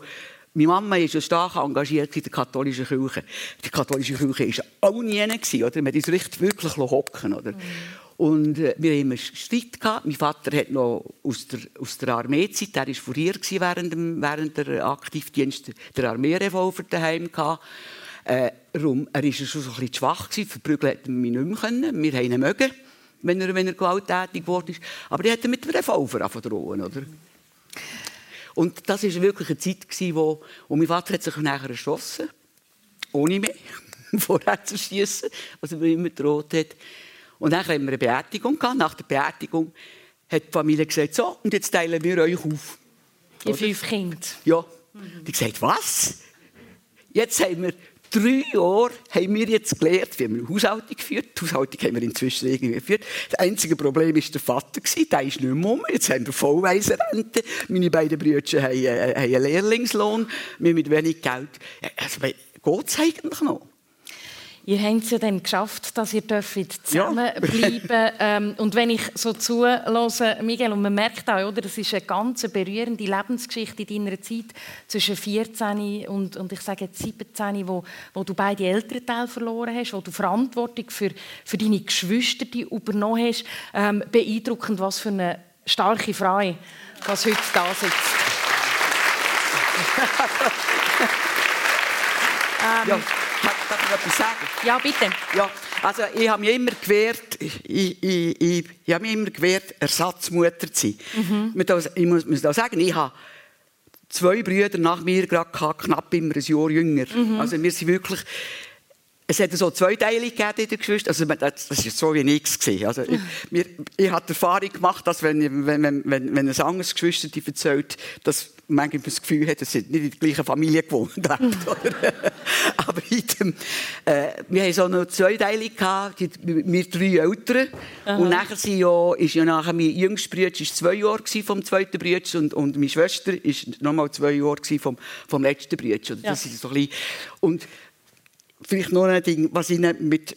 meine Mama ist ja stark engagiert in der katholischen Kirche. Die katholische Kirche war auch nie, oder? Man hat uns richtig wirklich hocken, oder? Mhm. Und äh, wir hatten einen Streit. Gehabt. Mein Vater hat noch aus der, aus der Armeezeit, er war Furier während, dem, während der Aktivdienst der Armeerevolver daheim. Gehabt. Äh, er war schon so ein bisschen schwach, gewesen. verprügeln hätten wir ihn nicht mehr können. Wir haben ihn mögen, wenn er, wenn er gewalttätig geworden ist. Aber er hat mit dem Revolver drohen, oder? Und das war wirklich eine Zeit, wo, wo mein Vater hat sich nachher erschossen ohne mich, *laughs* vorher zu schießen, was er mir immer gedroht hat. Und dann haben wir eine Beerdigung gehabt. Nach der Beerdigung hat die Familie gesagt, so, und jetzt teilen wir euch auf. Die fünf Kinder? Ja. Mhm. Die gesagt, was? Jetzt haben wir drei Jahre haben wir jetzt gelernt, wie man Haushaltung führt. Die Haushaltung haben wir inzwischen irgendwie geführt. Das einzige Problem war der Vater. Der ist nicht mehr um. Jetzt haben wir Vollweisenrente. Meine beiden Brüder haben, äh, haben einen Lehrlingslohn. Wir mit wenig Geld. Also, geht es eigentlich noch? Ihr habt es ja dann geschafft, dass ihr zusammenbleiben ja. *laughs* ähm, Und wenn ich so zuhöre, Miguel, und man merkt auch, oder, das ist eine ganz berührende Lebensgeschichte in deiner Zeit zwischen 14 und, und ich sage jetzt 17, wo, wo du beide Elternteile verloren hast, wo du Verantwortung für, für deine Geschwister die übernommen hast. Ähm, beeindruckend, was für eine starke Frau, was heute da sitzt. *laughs* ähm, ja. Ich etwas sagen? Ja, bitte. Ja, also ich habe mir immer gewehrt, ich, ich, ich, ich habe mir immer gewehrt, Ersatzmutter zu sein. Mhm. Ich muss, muss auch sagen, ich habe zwei Brüder nach mir gerade knapp immer ein Jahr jünger. Mhm. Also wir sind wirklich es hat so zweiteilig gegeben in den Geschwistern. Also, das war so wie nichts. Also, ich, mir, ich habe die Erfahrung gemacht, dass wenn, wenn, wenn, wenn, wenn ein anderes Geschwister die erzählt, dass manchmal das Gefühl hat, dass sie nicht in der gleichen Familie gewohnt haben. *laughs* Aber in dem, äh, wir haben so eine Zweiteilung gehabt, die, wir drei Eltern. Aha. Und nachher sind ja, ist ja nachher mein jüngster Bruder zwei Jahre vom zweiten Bruder und, und meine Schwester ist nochmal zwei Jahre vom, vom letzten Bruder. Das ja. ist so ein bisschen, und vielleicht noch ein Ding, was ich mit,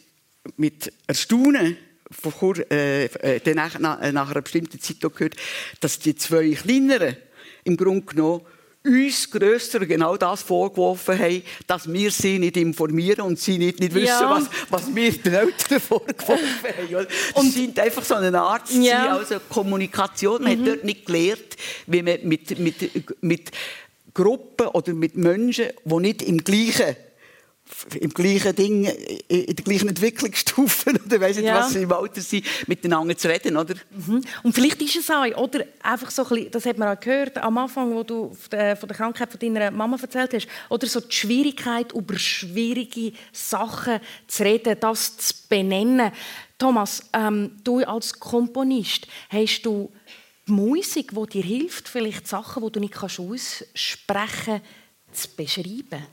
mit Erstaunen vor, äh, äh, nach, nach, nach einer bestimmten Zeit gehört, dass die zwei kleineren im Grunde genommen uns grösser genau das vorgeworfen haben, dass wir sie nicht informieren und sie nicht, nicht wissen, ja. was, was wir den Eltern *laughs* vorgeworfen haben. Und es scheint einfach so eine Art zu sein, also Kommunikation. Man mhm. hat dort nicht gelernt, wie man mit, mit, mit Gruppen oder mit Menschen, die nicht im gleichen im gleichen Ding, in der gleichen Entwicklungsstufe *laughs* oder weiss nicht, ja. was sie im Alter sind, miteinander zu reden, oder? Mhm. Und vielleicht ist es auch, oder einfach so ein bisschen, das hat man auch gehört am Anfang, wo du von der Krankheit von deiner Mama erzählt hast, oder so die Schwierigkeit, über schwierige Sachen zu reden, das zu benennen. Thomas, ähm, du als Komponist, hast du die Musik, die dir hilft, vielleicht Sachen, die du nicht aussprechen kannst, zu beschreiben?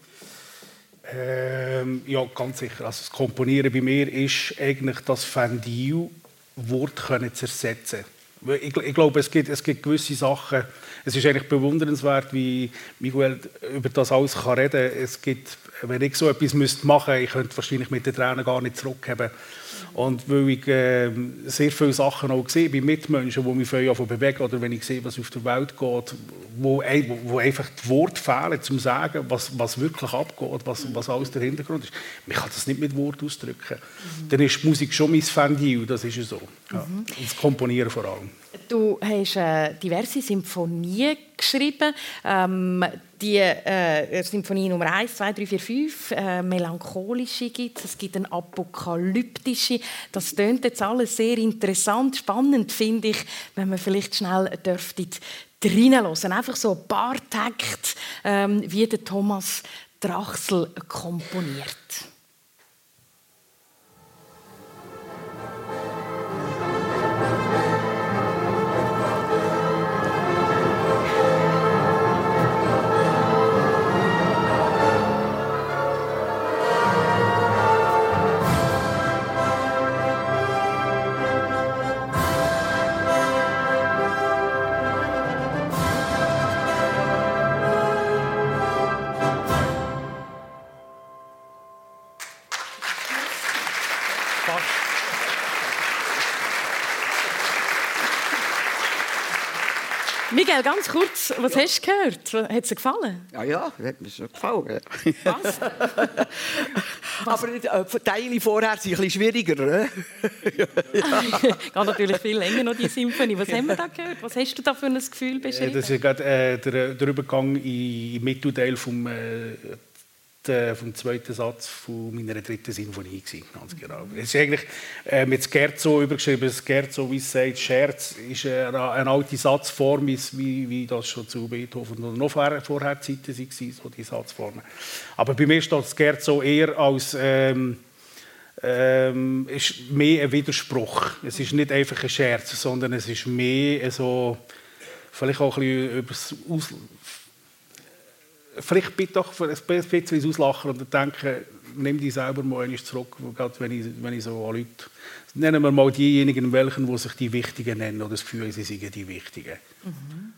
Ähm, ja, ganz sicher. Also das Komponieren bei mir ist eigentlich das Ventil, Wort können zu ersetzen. Ich, ich, glaube, es gibt, es gibt gewisse Sachen. Es ist eigentlich bewundernswert, wie Miguel über das alles kann reden kann. Wenn ich so etwas machen müsste, ich könnte wahrscheinlich mit den Tränen gar nicht zurückgeben. Und weil ich äh, sehr viele Sachen auch sehe bei Mitmenschen, die mich viel bewegen, oder wenn ich sehe, was auf der Welt geht, wo, wo, einfach die Worte fehlen, um zu sagen, was, was wirklich abgeht, was, was alles der Hintergrund ist. Man kann das nicht mit Worten ausdrücken. Mhm. Dann ist die Musik schon mein Ventil, das ist ja so. Ja. Mhm. Und das Komponieren vor allem. Du hast äh, diverse Sinfonien geschrieben. Ähm, die äh, Symphonie Nummer 1, 2, 3, 4, 5, äh, melancholische gibt es, es gibt eine apokalyptische. Das klingt jetzt alles sehr interessant, spannend finde ich, wenn man vielleicht schnell dürfte reinhören. Einfach so ein paar Takte, ähm, wie der Thomas Drachsel komponiert. Miguel, ganz kurz, was ja. hast du gehört? Hat es dir gefallen? Ja, ja, hat mir schon gefallen. Was? *laughs* Aber äh, Teile vorher sind ein bisschen schwieriger. Ne? *laughs* Geht natürlich viel länger noch, die Symphonie. Was haben wir da gehört? Was hast du da für ein Gefühl beschrieben? Das ist gerade äh, der, der Übergang in den Mittelteil vom äh, vom zweiten Satz von meiner dritten Sinfonie gewesen, ganz genau. Es ist eigentlich mit Scherzo übergeschrieben. Scherzo, wie es sagt, Scherz ist eine alte Satzform, wie, wie das schon zu Beethoven oder noch vorher, vorher Zeiten waren, so die Satzformen. Aber bei mir steht Scherzo eher als ähm, ähm, ist mehr ein Widerspruch. Es ist nicht einfach ein Scherz, sondern es ist mehr so vielleicht auch ein bisschen über das Aus vielleicht bitte doch ein bisschen auslachen und denken, nimm dich selber mal einmal zurück, gerade wenn ich, wenn ich so an Leute, nennen wir mal diejenigen, welchen, die sich die Wichtigen nennen oder das Gefühl, sie seien die Wichtigen. Mhm.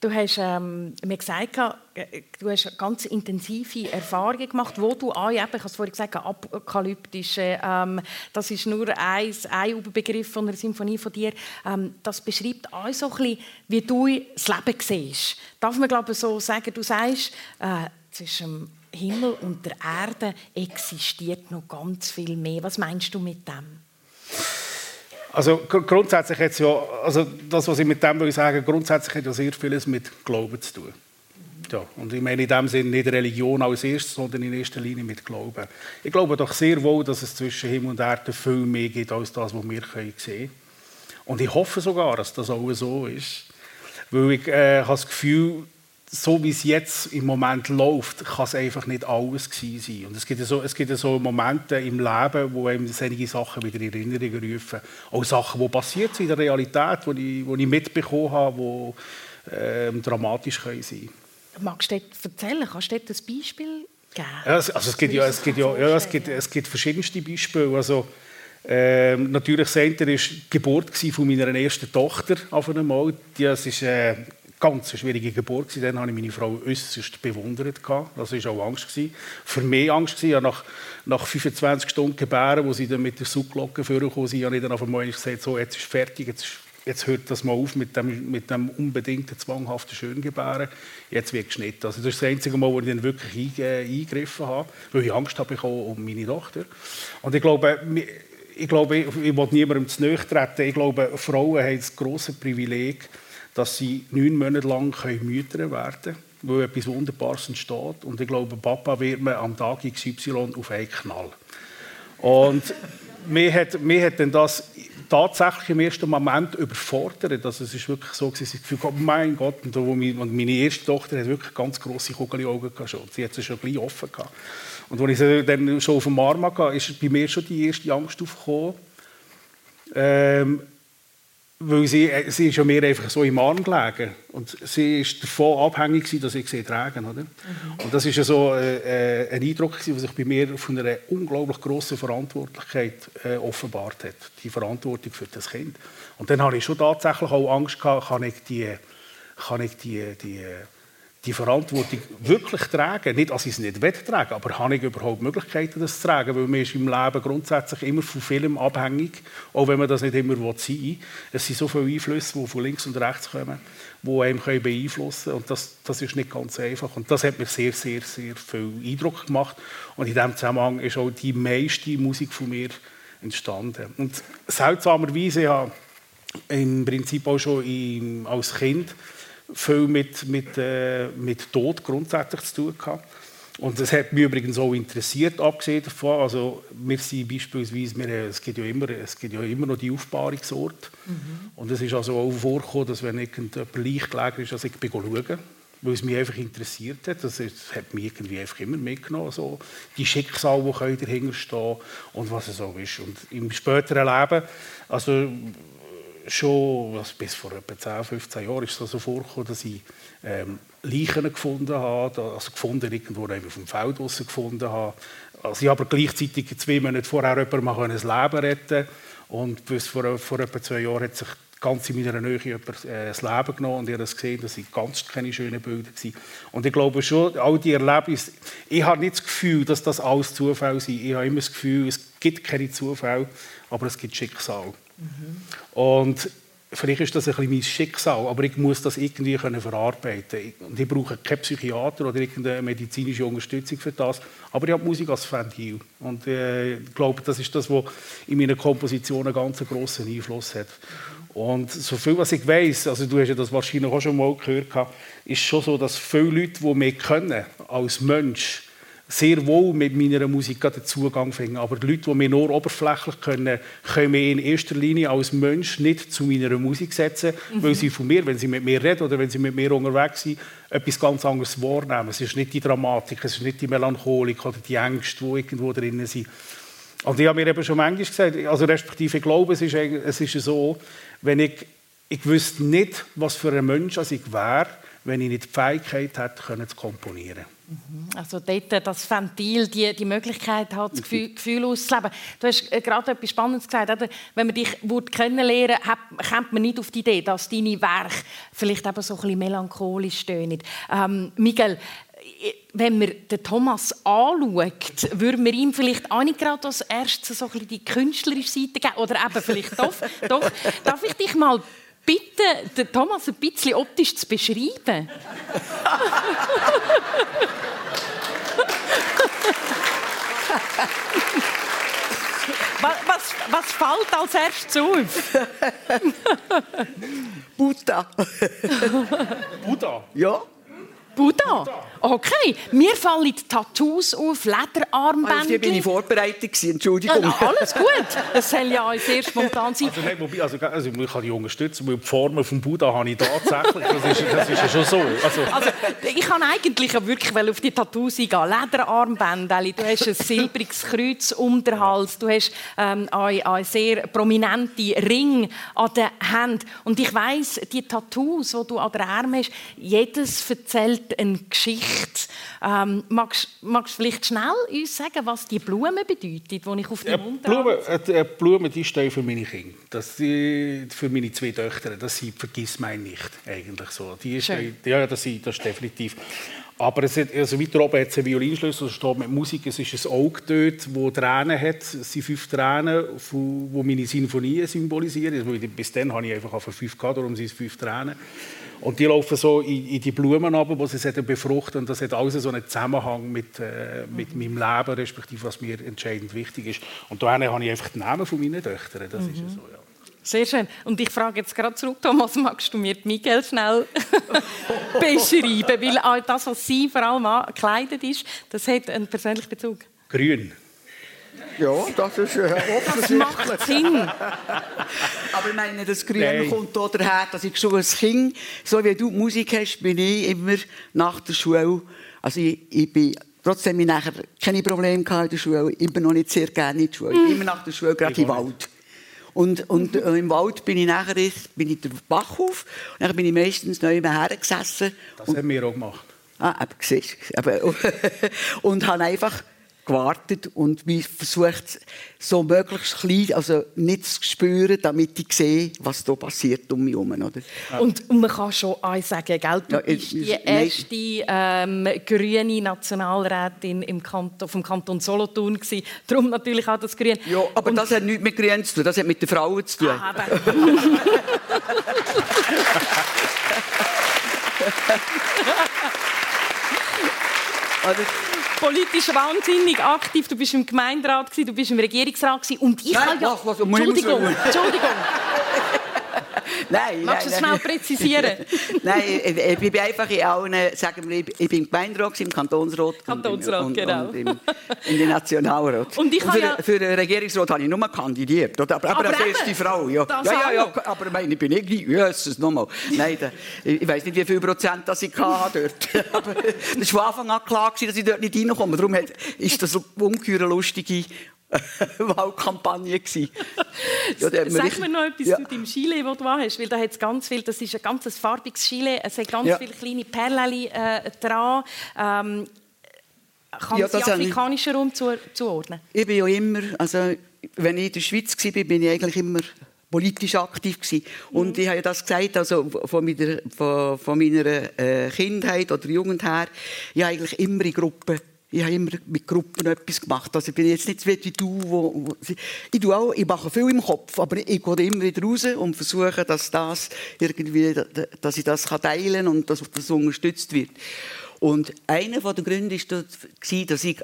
Du hast ähm, mir gesagt, äh, du hast ganz intensive Erfahrungen gemacht, wo du eben, ich habe es vorhin gesagt, apokalyptische, ähm, das ist nur ein, ein Überbegriff von einer Symphonie von dir. Ähm, das beschreibt auch so ein bisschen, wie du das Leben siehst. Darf man glaube ich, so sagen, du sagst, äh, zwischen dem Himmel und der Erde existiert noch ganz viel mehr. Was meinst du mit dem? Also grundsätzlich hat ja, also das, was ich mit dem will sagen, grundsätzlich hat ja sehr vieles mit Glauben zu tun. Ja, und ich meine in dem Sinne nicht Religion als erstes, sondern in erster Linie mit Glauben. Ich glaube doch sehr wohl, dass es zwischen Himmel und Erde viel mehr gibt als das, was wir sehen können. Und ich hoffe sogar, dass das auch so ist. Weil ich äh, habe das Gefühl, so wie es jetzt im Moment läuft, kann es einfach nicht alles sein. Und es gibt so, es gibt so Momente im Leben, wo einem solche Sachen wieder in Erinnerung rufen. Auch Sachen, die passiert sind in der Realität, die ich, die ich mitbekommen habe, die äh, dramatisch können sein können. Magst du das erzählen? Kannst du das Beispiel geben? Ja, also es gibt, ja, es, gibt ja, ja, es, gibt, es gibt verschiedenste Beispiele. Also, ähm, natürlich, das eine war die Geburt von meiner ersten Tochter auf einmal. Das ist äh, ganz schwierige Geburt. Dann habe ich meine Frau äußerst bewundert. Das war auch Angst. Für mich Angst. Ja, nach, nach 25 Stunden Gebären, wo sie dann mit der Subglocke vorgekommen sind, habe ich dann auf einmal gesagt, so, jetzt ist fertig, jetzt, jetzt hört das mal auf mit dem, mit dem unbedingten, zwanghaften Schöngebären. Jetzt wird geschnitten. Also das ist das einzige Mal, wo ich dann wirklich eingegriffen habe, weil ich Angst habe um meine Tochter. Und ich glaube, ich, glaube, ich will niemandem zu nahe treten. Ich glaube, Frauen haben das grosse Privileg, dass sie neun Monate lang Mütter werden können, wo etwas Wunderbares entsteht. Und ich glaube, Papa wird man am Tag XY auf einen Knall. Und mir hat, mir hat dann das tatsächlich im ersten Moment überfordert. Also es ist wirklich so, dass ich Gefühl hatte, mein Gott, und meine erste Tochter hat wirklich ganz grosse Kugelaugen gehabt. Sie hat sie schon gleich offen gehabt. Und als ich sie dann schon auf dem Arm hatte, ist bei mir schon die erste Angst aufgekommen. Ähm, weil sie, äh, sie ist ja mir einfach so im Arm gelegen. Und sie ist davon abhängig, dass ich sie trage. Oder? Mhm. Und das ja so äh, äh ein Eindruck, der sich bei mir von einer unglaublich grossen Verantwortlichkeit äh, offenbart hat. Die Verantwortung für das Kind. Und dann hatte ich schon tatsächlich auch Angst, gehabt, kann ich die, kann ich die, die die Verantwortung wirklich tragen. Nicht, dass ich es nicht tragen aber habe ich überhaupt Möglichkeiten, das zu tragen? Weil man ist im Leben grundsätzlich immer von vielem abhängig, auch wenn man das nicht immer sein will. Es sind so viele Einflüsse, die von links und rechts kommen, die einem beeinflussen können. Und das, das ist nicht ganz einfach. Und das hat mir sehr, sehr, sehr viel Eindruck gemacht. Und in diesem Zusammenhang ist auch die meiste Musik von mir entstanden. Und seltsamerweise habe ich im Prinzip auch schon als Kind viel mit, mit, äh, mit Tod grundsätzlich zu tun gehabt. Und das hat mich übrigens auch interessiert, abgesehen davon. Also wir sind beispielsweise, wir, es, gibt ja immer, es gibt ja immer noch die Aufbahrungsorte. Mhm. Und es ist also auch vorgekommen, dass wenn jemand leicht gelegen ist, dass ich schauen weil es mich einfach interessiert hat. Das hat mich irgendwie einfach immer mitgenommen. Also die Schicksale, die dahinter stehen und was es so ist. Und im späteren Leben, also schon also bis vor etwa 10, 15 Jahren ist es so vorgekommen, dass ich ähm, Leichen gefunden habe, also gefunden irgendwo auf dem Feld gefunden habe. Also ich habe gleichzeitig zwei Monate vorher jemandem das Leben retten und bis vor, vor etwa zwei Jahren hat sich ganz in meiner Nähe jemand äh, das Leben genommen und habe das gesehen, das sind ganz keine schönen Bilder gewesen. Und ich glaube schon, all die Erlebnisse, ich habe nicht das Gefühl, dass das alles Zufall sind. Ich habe immer das Gefühl, es gibt keine Zufälle, aber es gibt Schicksal. Mhm. Und vielleicht ist das ein bisschen mein Schicksal, aber ich muss das irgendwie können verarbeiten Und ich brauche keinen Psychiater oder irgendeine medizinische Unterstützung für das, aber ich habe Musik als Ventil. Und äh, ich glaube, das ist das, was in meiner Komposition einen ganz grossen Einfluss hat. Und so viel, was ich weiß, also du hast ja das wahrscheinlich auch schon mal gehört, ist schon so, dass viele Leute, die mich können als Mensch, sehr wohl mit meiner Musik den Zugang finden. Aber die Leute, die mich nur oberflächlich können, können mich in erster Linie als Mensch nicht zu meiner Musik setzen, mhm. weil sie von mir, wenn sie mit mir reden oder wenn sie mit mir unterwegs sind, etwas ganz anderes wahrnehmen. Es ist nicht die Dramatik, es ist nicht die Melancholik oder die Ängste, die irgendwo drin sind. Und ich habe mir eben schon manchmal gesagt, also respektive ich glaube, es ist, es ist so, wenn ich, ich wüsste nicht, was für ein Mensch ich wäre, wenn ich nicht die Fähigkeit hätte, zu komponieren. Mhm. Also dort das Ventil, die, die Möglichkeit hat, das Gefühl, Gefühl auszuleben. Du hast äh, gerade etwas Spannendes gesagt. Oder? Wenn man dich kennenlernen würde, kommt man nicht auf die Idee, dass deine Werke vielleicht eben so ein bisschen melancholisch stöhnen. Ähm, Miguel, wenn man den Thomas anschaut, würde man ihm vielleicht auch nicht gerade als erstes so ein bisschen die künstlerische Seite geben? Oder eben vielleicht doch. doch. *laughs* Darf ich dich mal bitten, den Thomas ein bisschen optisch zu beschreiben? was, was, was fällt als erstes auf? Buddha. Buddha? Ja. Buddha? Okay. Mir fallen Tattoos auf, Lederarmbänder. Auf die bin ich vorbereitet, Entschuldigung. Ja, alles gut. Das soll ja sehr spontan sein. Also, nein, wobei, also, also, ich kann die unterstützen, weil die Form vom Buddha habe ich tatsächlich. Das ist, das ist ja schon so. Also, also ich kann eigentlich wirklich auf die Tattoos eingehen. Lederarmbänder, du hast ein silbriges Kreuz um den Hals, du hast ähm, einen, sehr prominenten Ring an den Händen. Und ich weiss, die Tattoos, die du an den Armen hast, jedes erzählt eine Geschichte. Ähm, magst, magst du vielleicht schnell uns sagen, was die Blume bedeutet, die ich auf dem Mund Blume, äh, Blumen die stehen für meine Kinder, das die, für meine zwei Töchter. Das sind «Vergiss mein nicht» eigentlich so. Die ist, ja, das, sind, das ist definitiv. Aber es hat, also weiter oben hat es einen Violinschlüssel, es steht mit Musik, es ist ein Auge dort, das Tränen hat. Es sind fünf Tränen, die meine Sinfonien symbolisieren. Bis dann habe ich einfach fünf gehabt, darum sind es fünf Tränen. Und die laufen so in, in die Blumen ab, die sie befruchten. Und das hat alles so einen Zusammenhang mit, äh, mit meinem Leben, respektive was mir entscheidend wichtig ist. Und da habe ich einfach den Namen von meinen Töchtern. Das mhm. ist so, ja. Sehr schön. Und ich frage jetzt gerade zurück, Thomas, magst du mir Miguel schnell *laughs* beschreiben? Weil all das, was sie vor allem gekleidet ist, das hat einen persönlichen Bezug. Grün. Ja, das ist äh, Das macht Sinn. Aber ich meine, das Grün Nein. kommt auch daher, dass ich schon als Kind, so wie du Musik hast, bin ich immer nach der Schule, also ich, ich bin trotzdem ich nachher keine Probleme in der Schule, ich bin noch nicht sehr gerne in der Schule. Ich bin immer nach der Schule gerade im Wald. Und, und äh, im Wald bin ich nachher bin ich den Bach auf und dann bin ich meistens neu hergesessen. Das haben wir auch gemacht. Ah, aber siehst *laughs* Und habe einfach gewartet und wie versucht, so möglichst klein, also nicht zu spüren, damit ich sehe, was da passiert um mich herum. Oder? Und, und man kann schon eins sagen, gell? du ja, bist die erste ähm, grüne Nationalrätin im Kanton, vom Kanton Solothurn gewesen. Darum natürlich auch das Grün. Ja, aber und das hat nichts mit Grün zu tun, das hat mit den Frauen zu tun. Ah, *laughs* politisch wahnsinnig aktiv. Du bist im Gemeinderat, du bist im Regierungsrat und ich habe ja... Was, was, Entschuldigung, Entschuldigung. *laughs* *laughs* nein, Magst du es schnell präzisieren? *laughs* nein, ich, ich, bin einfach in allen, sagen wir, ich bin im Gemeinderat, im Kantonsrat, Kantonsrat und, genau. und im, in den Nationalrat. Und, ich und für, ja... für den Regierungsrat habe ich nur kandidiert, aber, aber, aber als erste Frau. Ja, ja, ja, ja, aber meine, ich bin gleich, Jesus, nochmal. Nein, da, ich weiß nicht, wie viel Prozent das ich hatte dort. *laughs* aber es war von Anfang an klar, dass ich dort nicht reinkomme. Darum ist das eine ungeheuer lustige *laughs* Wahlkampagne gsi. *laughs* ja, Sag mir noch etwas ja. zu deinem Chile, das du hast, weil da hat ganz viel, das ist ein ganz farbiges Chile, es hat ganz ja. viele kleine Perlen äh, dran. Ähm, kann ja, man sie afrikanischen Raum zu, zuordnen? Ich bin ja immer, also wenn ich in der Schweiz war, bin ich eigentlich immer politisch aktiv gewesen. Und mhm. ich habe ja das gesagt, also von meiner, von, von meiner äh, Kindheit oder Jugend her, ich habe eigentlich immer in Gruppen ich habe immer mit Gruppen etwas gemacht. Also ich bin jetzt nicht so wie du, wo, wo, ich, tue auch, ich mache viel im Kopf, aber ich gehe immer wieder raus und versuche, dass, das irgendwie, dass ich das teilen kann und dass das unterstützt wird. Und einer der Gründe war, dass ich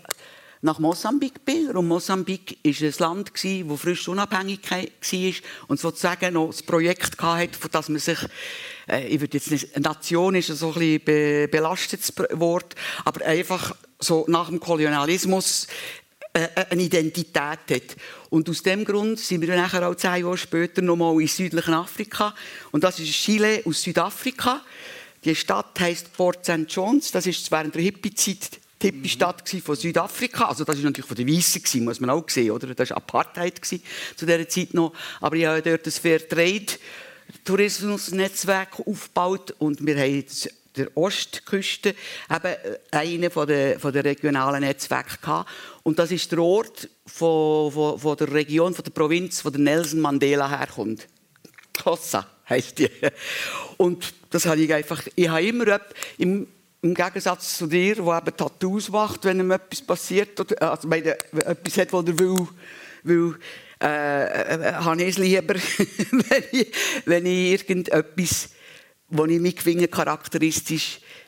nach Mosambik bin. Und Mosambik war ein Land, das frisch unabhängig war und sozusagen noch das Projekt hatte, dass man sich äh, ich würde jetzt nicht, Nation ist so ein bisschen be belastetes Wort, aber einfach so nach dem Kolonialismus äh, äh, eine Identität hat. Und aus dem Grund sind wir nachher auch zehn Jahre später nochmal in südlichen Afrika. Und das ist Chile aus Südafrika. Die Stadt heißt Port St. John's. Das ist während der Hippie-Zeit Hippie-Stadt von Südafrika. Also das ist natürlich von den Weißen muss man auch sehen, oder? Das war Apartheid zu dieser Zeit noch. Aber ich habe dort ein Fair Trade Tourismusnetzwerk aufgebaut und wir haben der Ostküste eben einen von der, von der regionalen Netzwerke gehabt. Und das ist der Ort von, von, von der Region, von der Provinz, wo der Nelson Mandela herkommt. Kossa heisst die. Und das habe ich einfach, ich habe immer im, im Gegensatz zu dir, der eben Tattoos macht, wenn ihm etwas passiert, oder, also wenn etwas hat, was er will, will äh, äh, habe ich es lieber, *laughs* wenn, ich, wenn ich irgendetwas, wo ich mich finde, charakteristisch äh,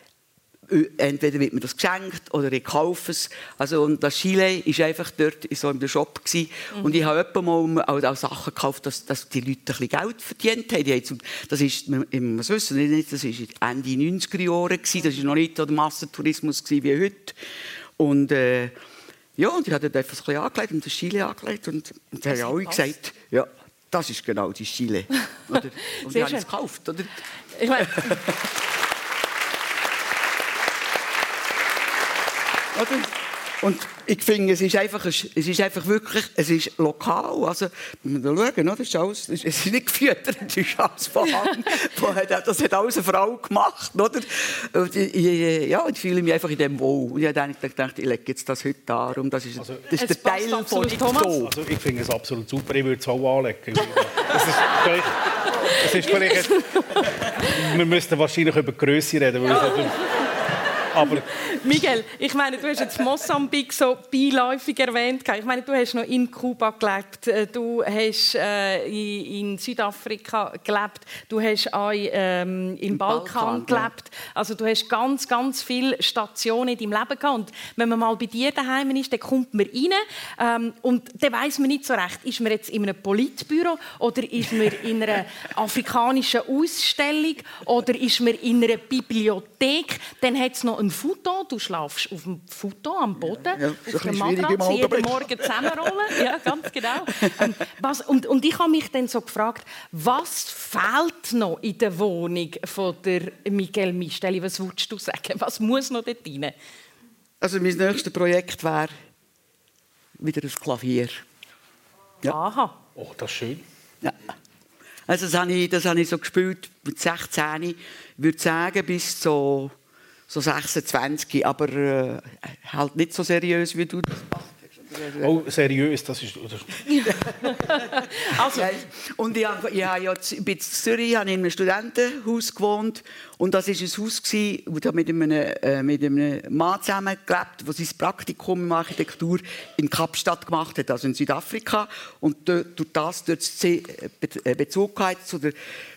entweder wird mir das geschenkt oder ich kaufe es. Also, und das Chile war einfach dort so in der Shop gewesen. Mhm. und ich habe mal auch, auch Sachen gekauft, dass, dass die Leute ein bisschen Geld verdient haben. Die haben das ist, man muss wissen, nicht, das war Ende 90er Jahre gewesen. das war noch nicht der Massentourismus wie heute. Und äh, ja, und ich habe dort einfach ein bisschen angelegt und das Chile angelegt und, und da haben alle gesagt, ja, das ist genau die Chile. *laughs* Oder? Und Sehr ich habe es gekauft, oder? Ich meine... *laughs* oder? Und ich finde, es ist einfach, es ist einfach wirklich, es ist lokal. Also, wir schauen, das ist alles, es ist nicht gefüttert, es ist alles vorhanden. *laughs* das hat alles eine Frau gemacht, oder? Und ich, ja, ich fühle mich einfach in dem wohl. Und ich habe gedacht, ich lege jetzt das heute darum. Das ist, also, das ist der Teil von Thomas. Also, ich finde es absolut super. Ich würde es auch anlegen. Das ist vielleicht, das ist vielleicht *laughs* wir müssten wahrscheinlich über Größe reden. Weil aber *laughs* Miguel, ich meine, du hast jetzt Mosambik so beiläufig erwähnt. Ich meine, du hast noch in Kuba gelebt, äh, du hast äh, in, Südafrika gelebt, du hast auch ähm, im Balkan, Balkan gelebt. Also du hast ganz, ganz viele Stationen in deinem Leben gehabt. Und wenn man mal bei dir daheim ist, dann kommt man rein ähm, und dann weiß man nicht so recht, ist man jetzt in einem Politbüro oder ist man in einer *laughs* afrikanischen Ausstellung oder ist man in einer Bibliothek. Dann hat es noch ein Foto, du schlafst auf dem Foto am Boden, ja, ja, auf dem Matratze, jeden Morgen zusammenrollen. *laughs* ja, ganz genau. Ähm, was, und, und ich habe mich dann so gefragt, was fehlt noch in der Wohnung von der Miguel Misteli? Was würdest du sagen? Was muss noch dort rein? Also mein nächstes Projekt wäre wieder ein Klavier. Ja. Aha. Oh, das ist schön. Ja. Also das habe ich, das habe ich so gespielt mit 16. Ich würde sagen, bis so so 26, aber äh, halt nicht so seriös, wie du das machst. Oh, seriös, das ist... *laughs* also, und ich, habe, ich habe ja in Zürich habe in einem Studentenhaus gewohnt und das war ein Haus, gewesen, wo ich mit einem, äh, mit einem Mann zusammen gelebt der sein Praktikum in Architektur in Kapstadt gemacht hat, also in Südafrika. Und durch das dort Bezug zu der,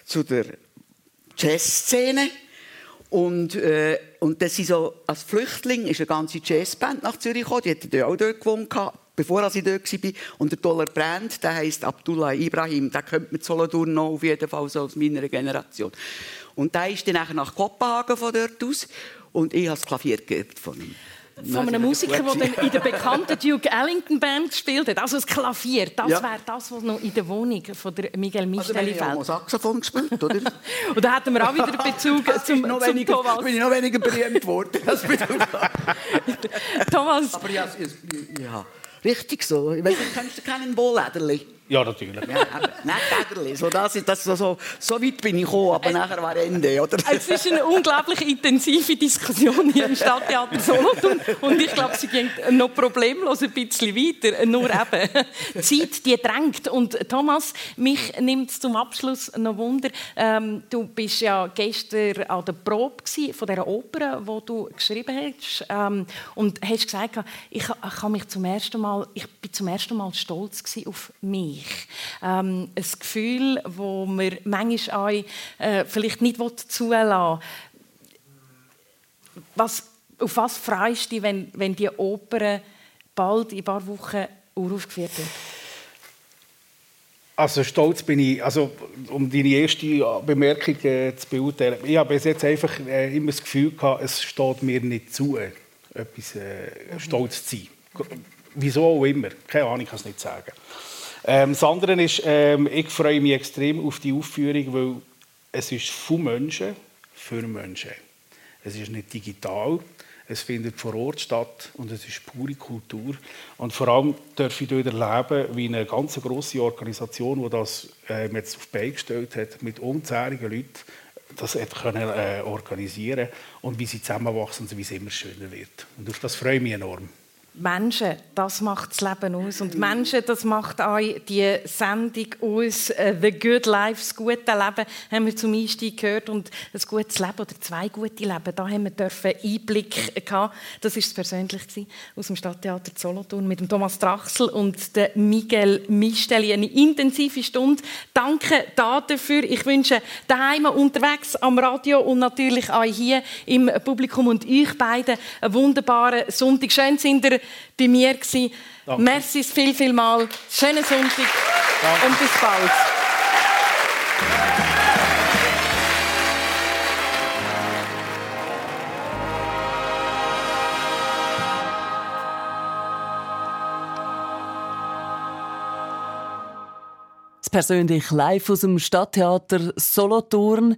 zu der Jazzszene und, äh, und das ist so, als Flüchtling ist eine ganze Jazzband nach Zürich gekommen, die hatte auch dort gewohnt, bevor ich dort war. Und der Dollar Brand, der heisst Abdullah Ibrahim, der kommt mit Solothurn noch auf jeden Fall so aus meiner Generation. Und der ist dann nach Kopenhagen von dort aus und ich habe das Klavier geerbt von ihm von einem Musiker, der dann in der bekannten Duke Ellington Band gespielt hat. Also das Klavier, das ja. wäre das, was noch in der Wohnung von der Miguel Micheli also, fehlt. Saxophon gespielt, oder? *laughs* Und da hätten wir auch wieder *laughs* Bezug zum, zum weniger, Thomas. bin ich noch weniger berühmt geworden. *laughs* Thomas. Aber ja, ja, richtig so. Ich weiß kennst du keinen Bohläderli? Ja, natürlich. Ja, nicht täglich. So, das, das, so, so, weit bin ich gekommen, aber es, nachher war Ende. Oder? Es ist eine unglaublich intensive Diskussion hier im Stadttheater Solothurn. Und ich glaube, sie geht noch problemlos ein bisschen weiter. Nur eben, die Zeit, die drängt. Und Thomas, mich nimmt es zum Abschluss noch Wunder. Ähm, du bist ja gestern an der Probe von dieser Oper, die du geschrieben hast. Ähm, und hast gesagt, ich, ich, mich zum ersten Mal, ich bin zum ersten Mal stolz auf mich ich. Ähm, ein Gefühl, das man manchmal auch, äh, vielleicht nicht zulassen was, Auf was freust du dich, wenn, wenn die Oper bald in ein paar Wochen uraufgeführt wird? Also stolz bin ich, also um deine erste Bemerkung äh, zu beurteilen. Ich habe bis jetzt einfach äh, immer das Gefühl gehabt, es steht mir nicht zu, etwas äh, stolz zu sein. Wieso auch immer, keine Ahnung, ich kann es nicht sagen. Ähm, das andere ist, ähm, ich freue mich extrem auf die Aufführung, weil es ist von Menschen für Menschen. Es ist nicht digital, es findet vor Ort statt und es ist pure Kultur. Und vor allem darf ich dort erleben, wie eine ganz große Organisation, die das äh, jetzt auf die gestellt hat, mit unzähligen Leuten, das können, äh, organisieren und wie sie zusammenwachsen und wie es immer schöner wird. Und auf das freue ich mich enorm. Menschen, das macht das Leben aus. Und Menschen, das macht auch die Sendung aus. Äh, The Good Life, das gute Leben, haben wir zum Einstieg gehört. Und ein gutes Leben oder zwei gute Leben, da haben wir Einblick gehabt. Das war es persönlich aus dem Stadttheater Solothurn mit dem Thomas Drachsel und dem Miguel Misteli. Eine intensive Stunde. Danke dafür. Ich wünsche daheim unterwegs am Radio und natürlich auch hier im Publikum und euch beiden einen wunderbaren Sonntag. Schön sind ihr bei mir. Gewesen. Danke. Merci viel, viel mal. Schönen Sonntag Danke. und bis bald. persönlich live aus dem Stadttheater Solothurn.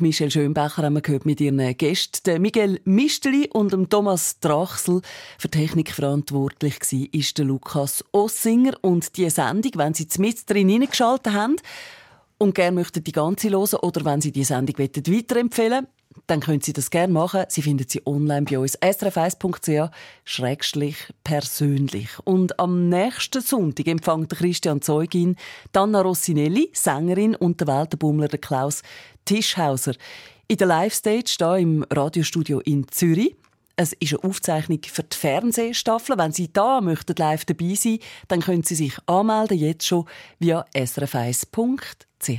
Michelle Schönbecher haben wir gehört mit ihren Gästen. Miguel Misteli und Thomas Drachsel. Für Technik verantwortlich war ist der Lukas Ossinger. Und die Sendung, wenn Sie mit drin hineingeschaltet haben und gerne möchten die ganze hören oder wenn Sie die Sendung weiterempfehlen dann können Sie das gerne machen. Sie finden sie online bei uns srf1.ch persönlich. Und am nächsten Sonntag empfängt Christian Zeugin Dana Rossinelli, Sängerin und der Weltenbummler Klaus Tischhauser. In der Live-Stage hier im Radiostudio in Zürich. Es ist eine Aufzeichnung für die Fernsehstaffel. Wenn Sie da möchten live dabei sein, dann können Sie sich anmelden jetzt schon via srf1.ch.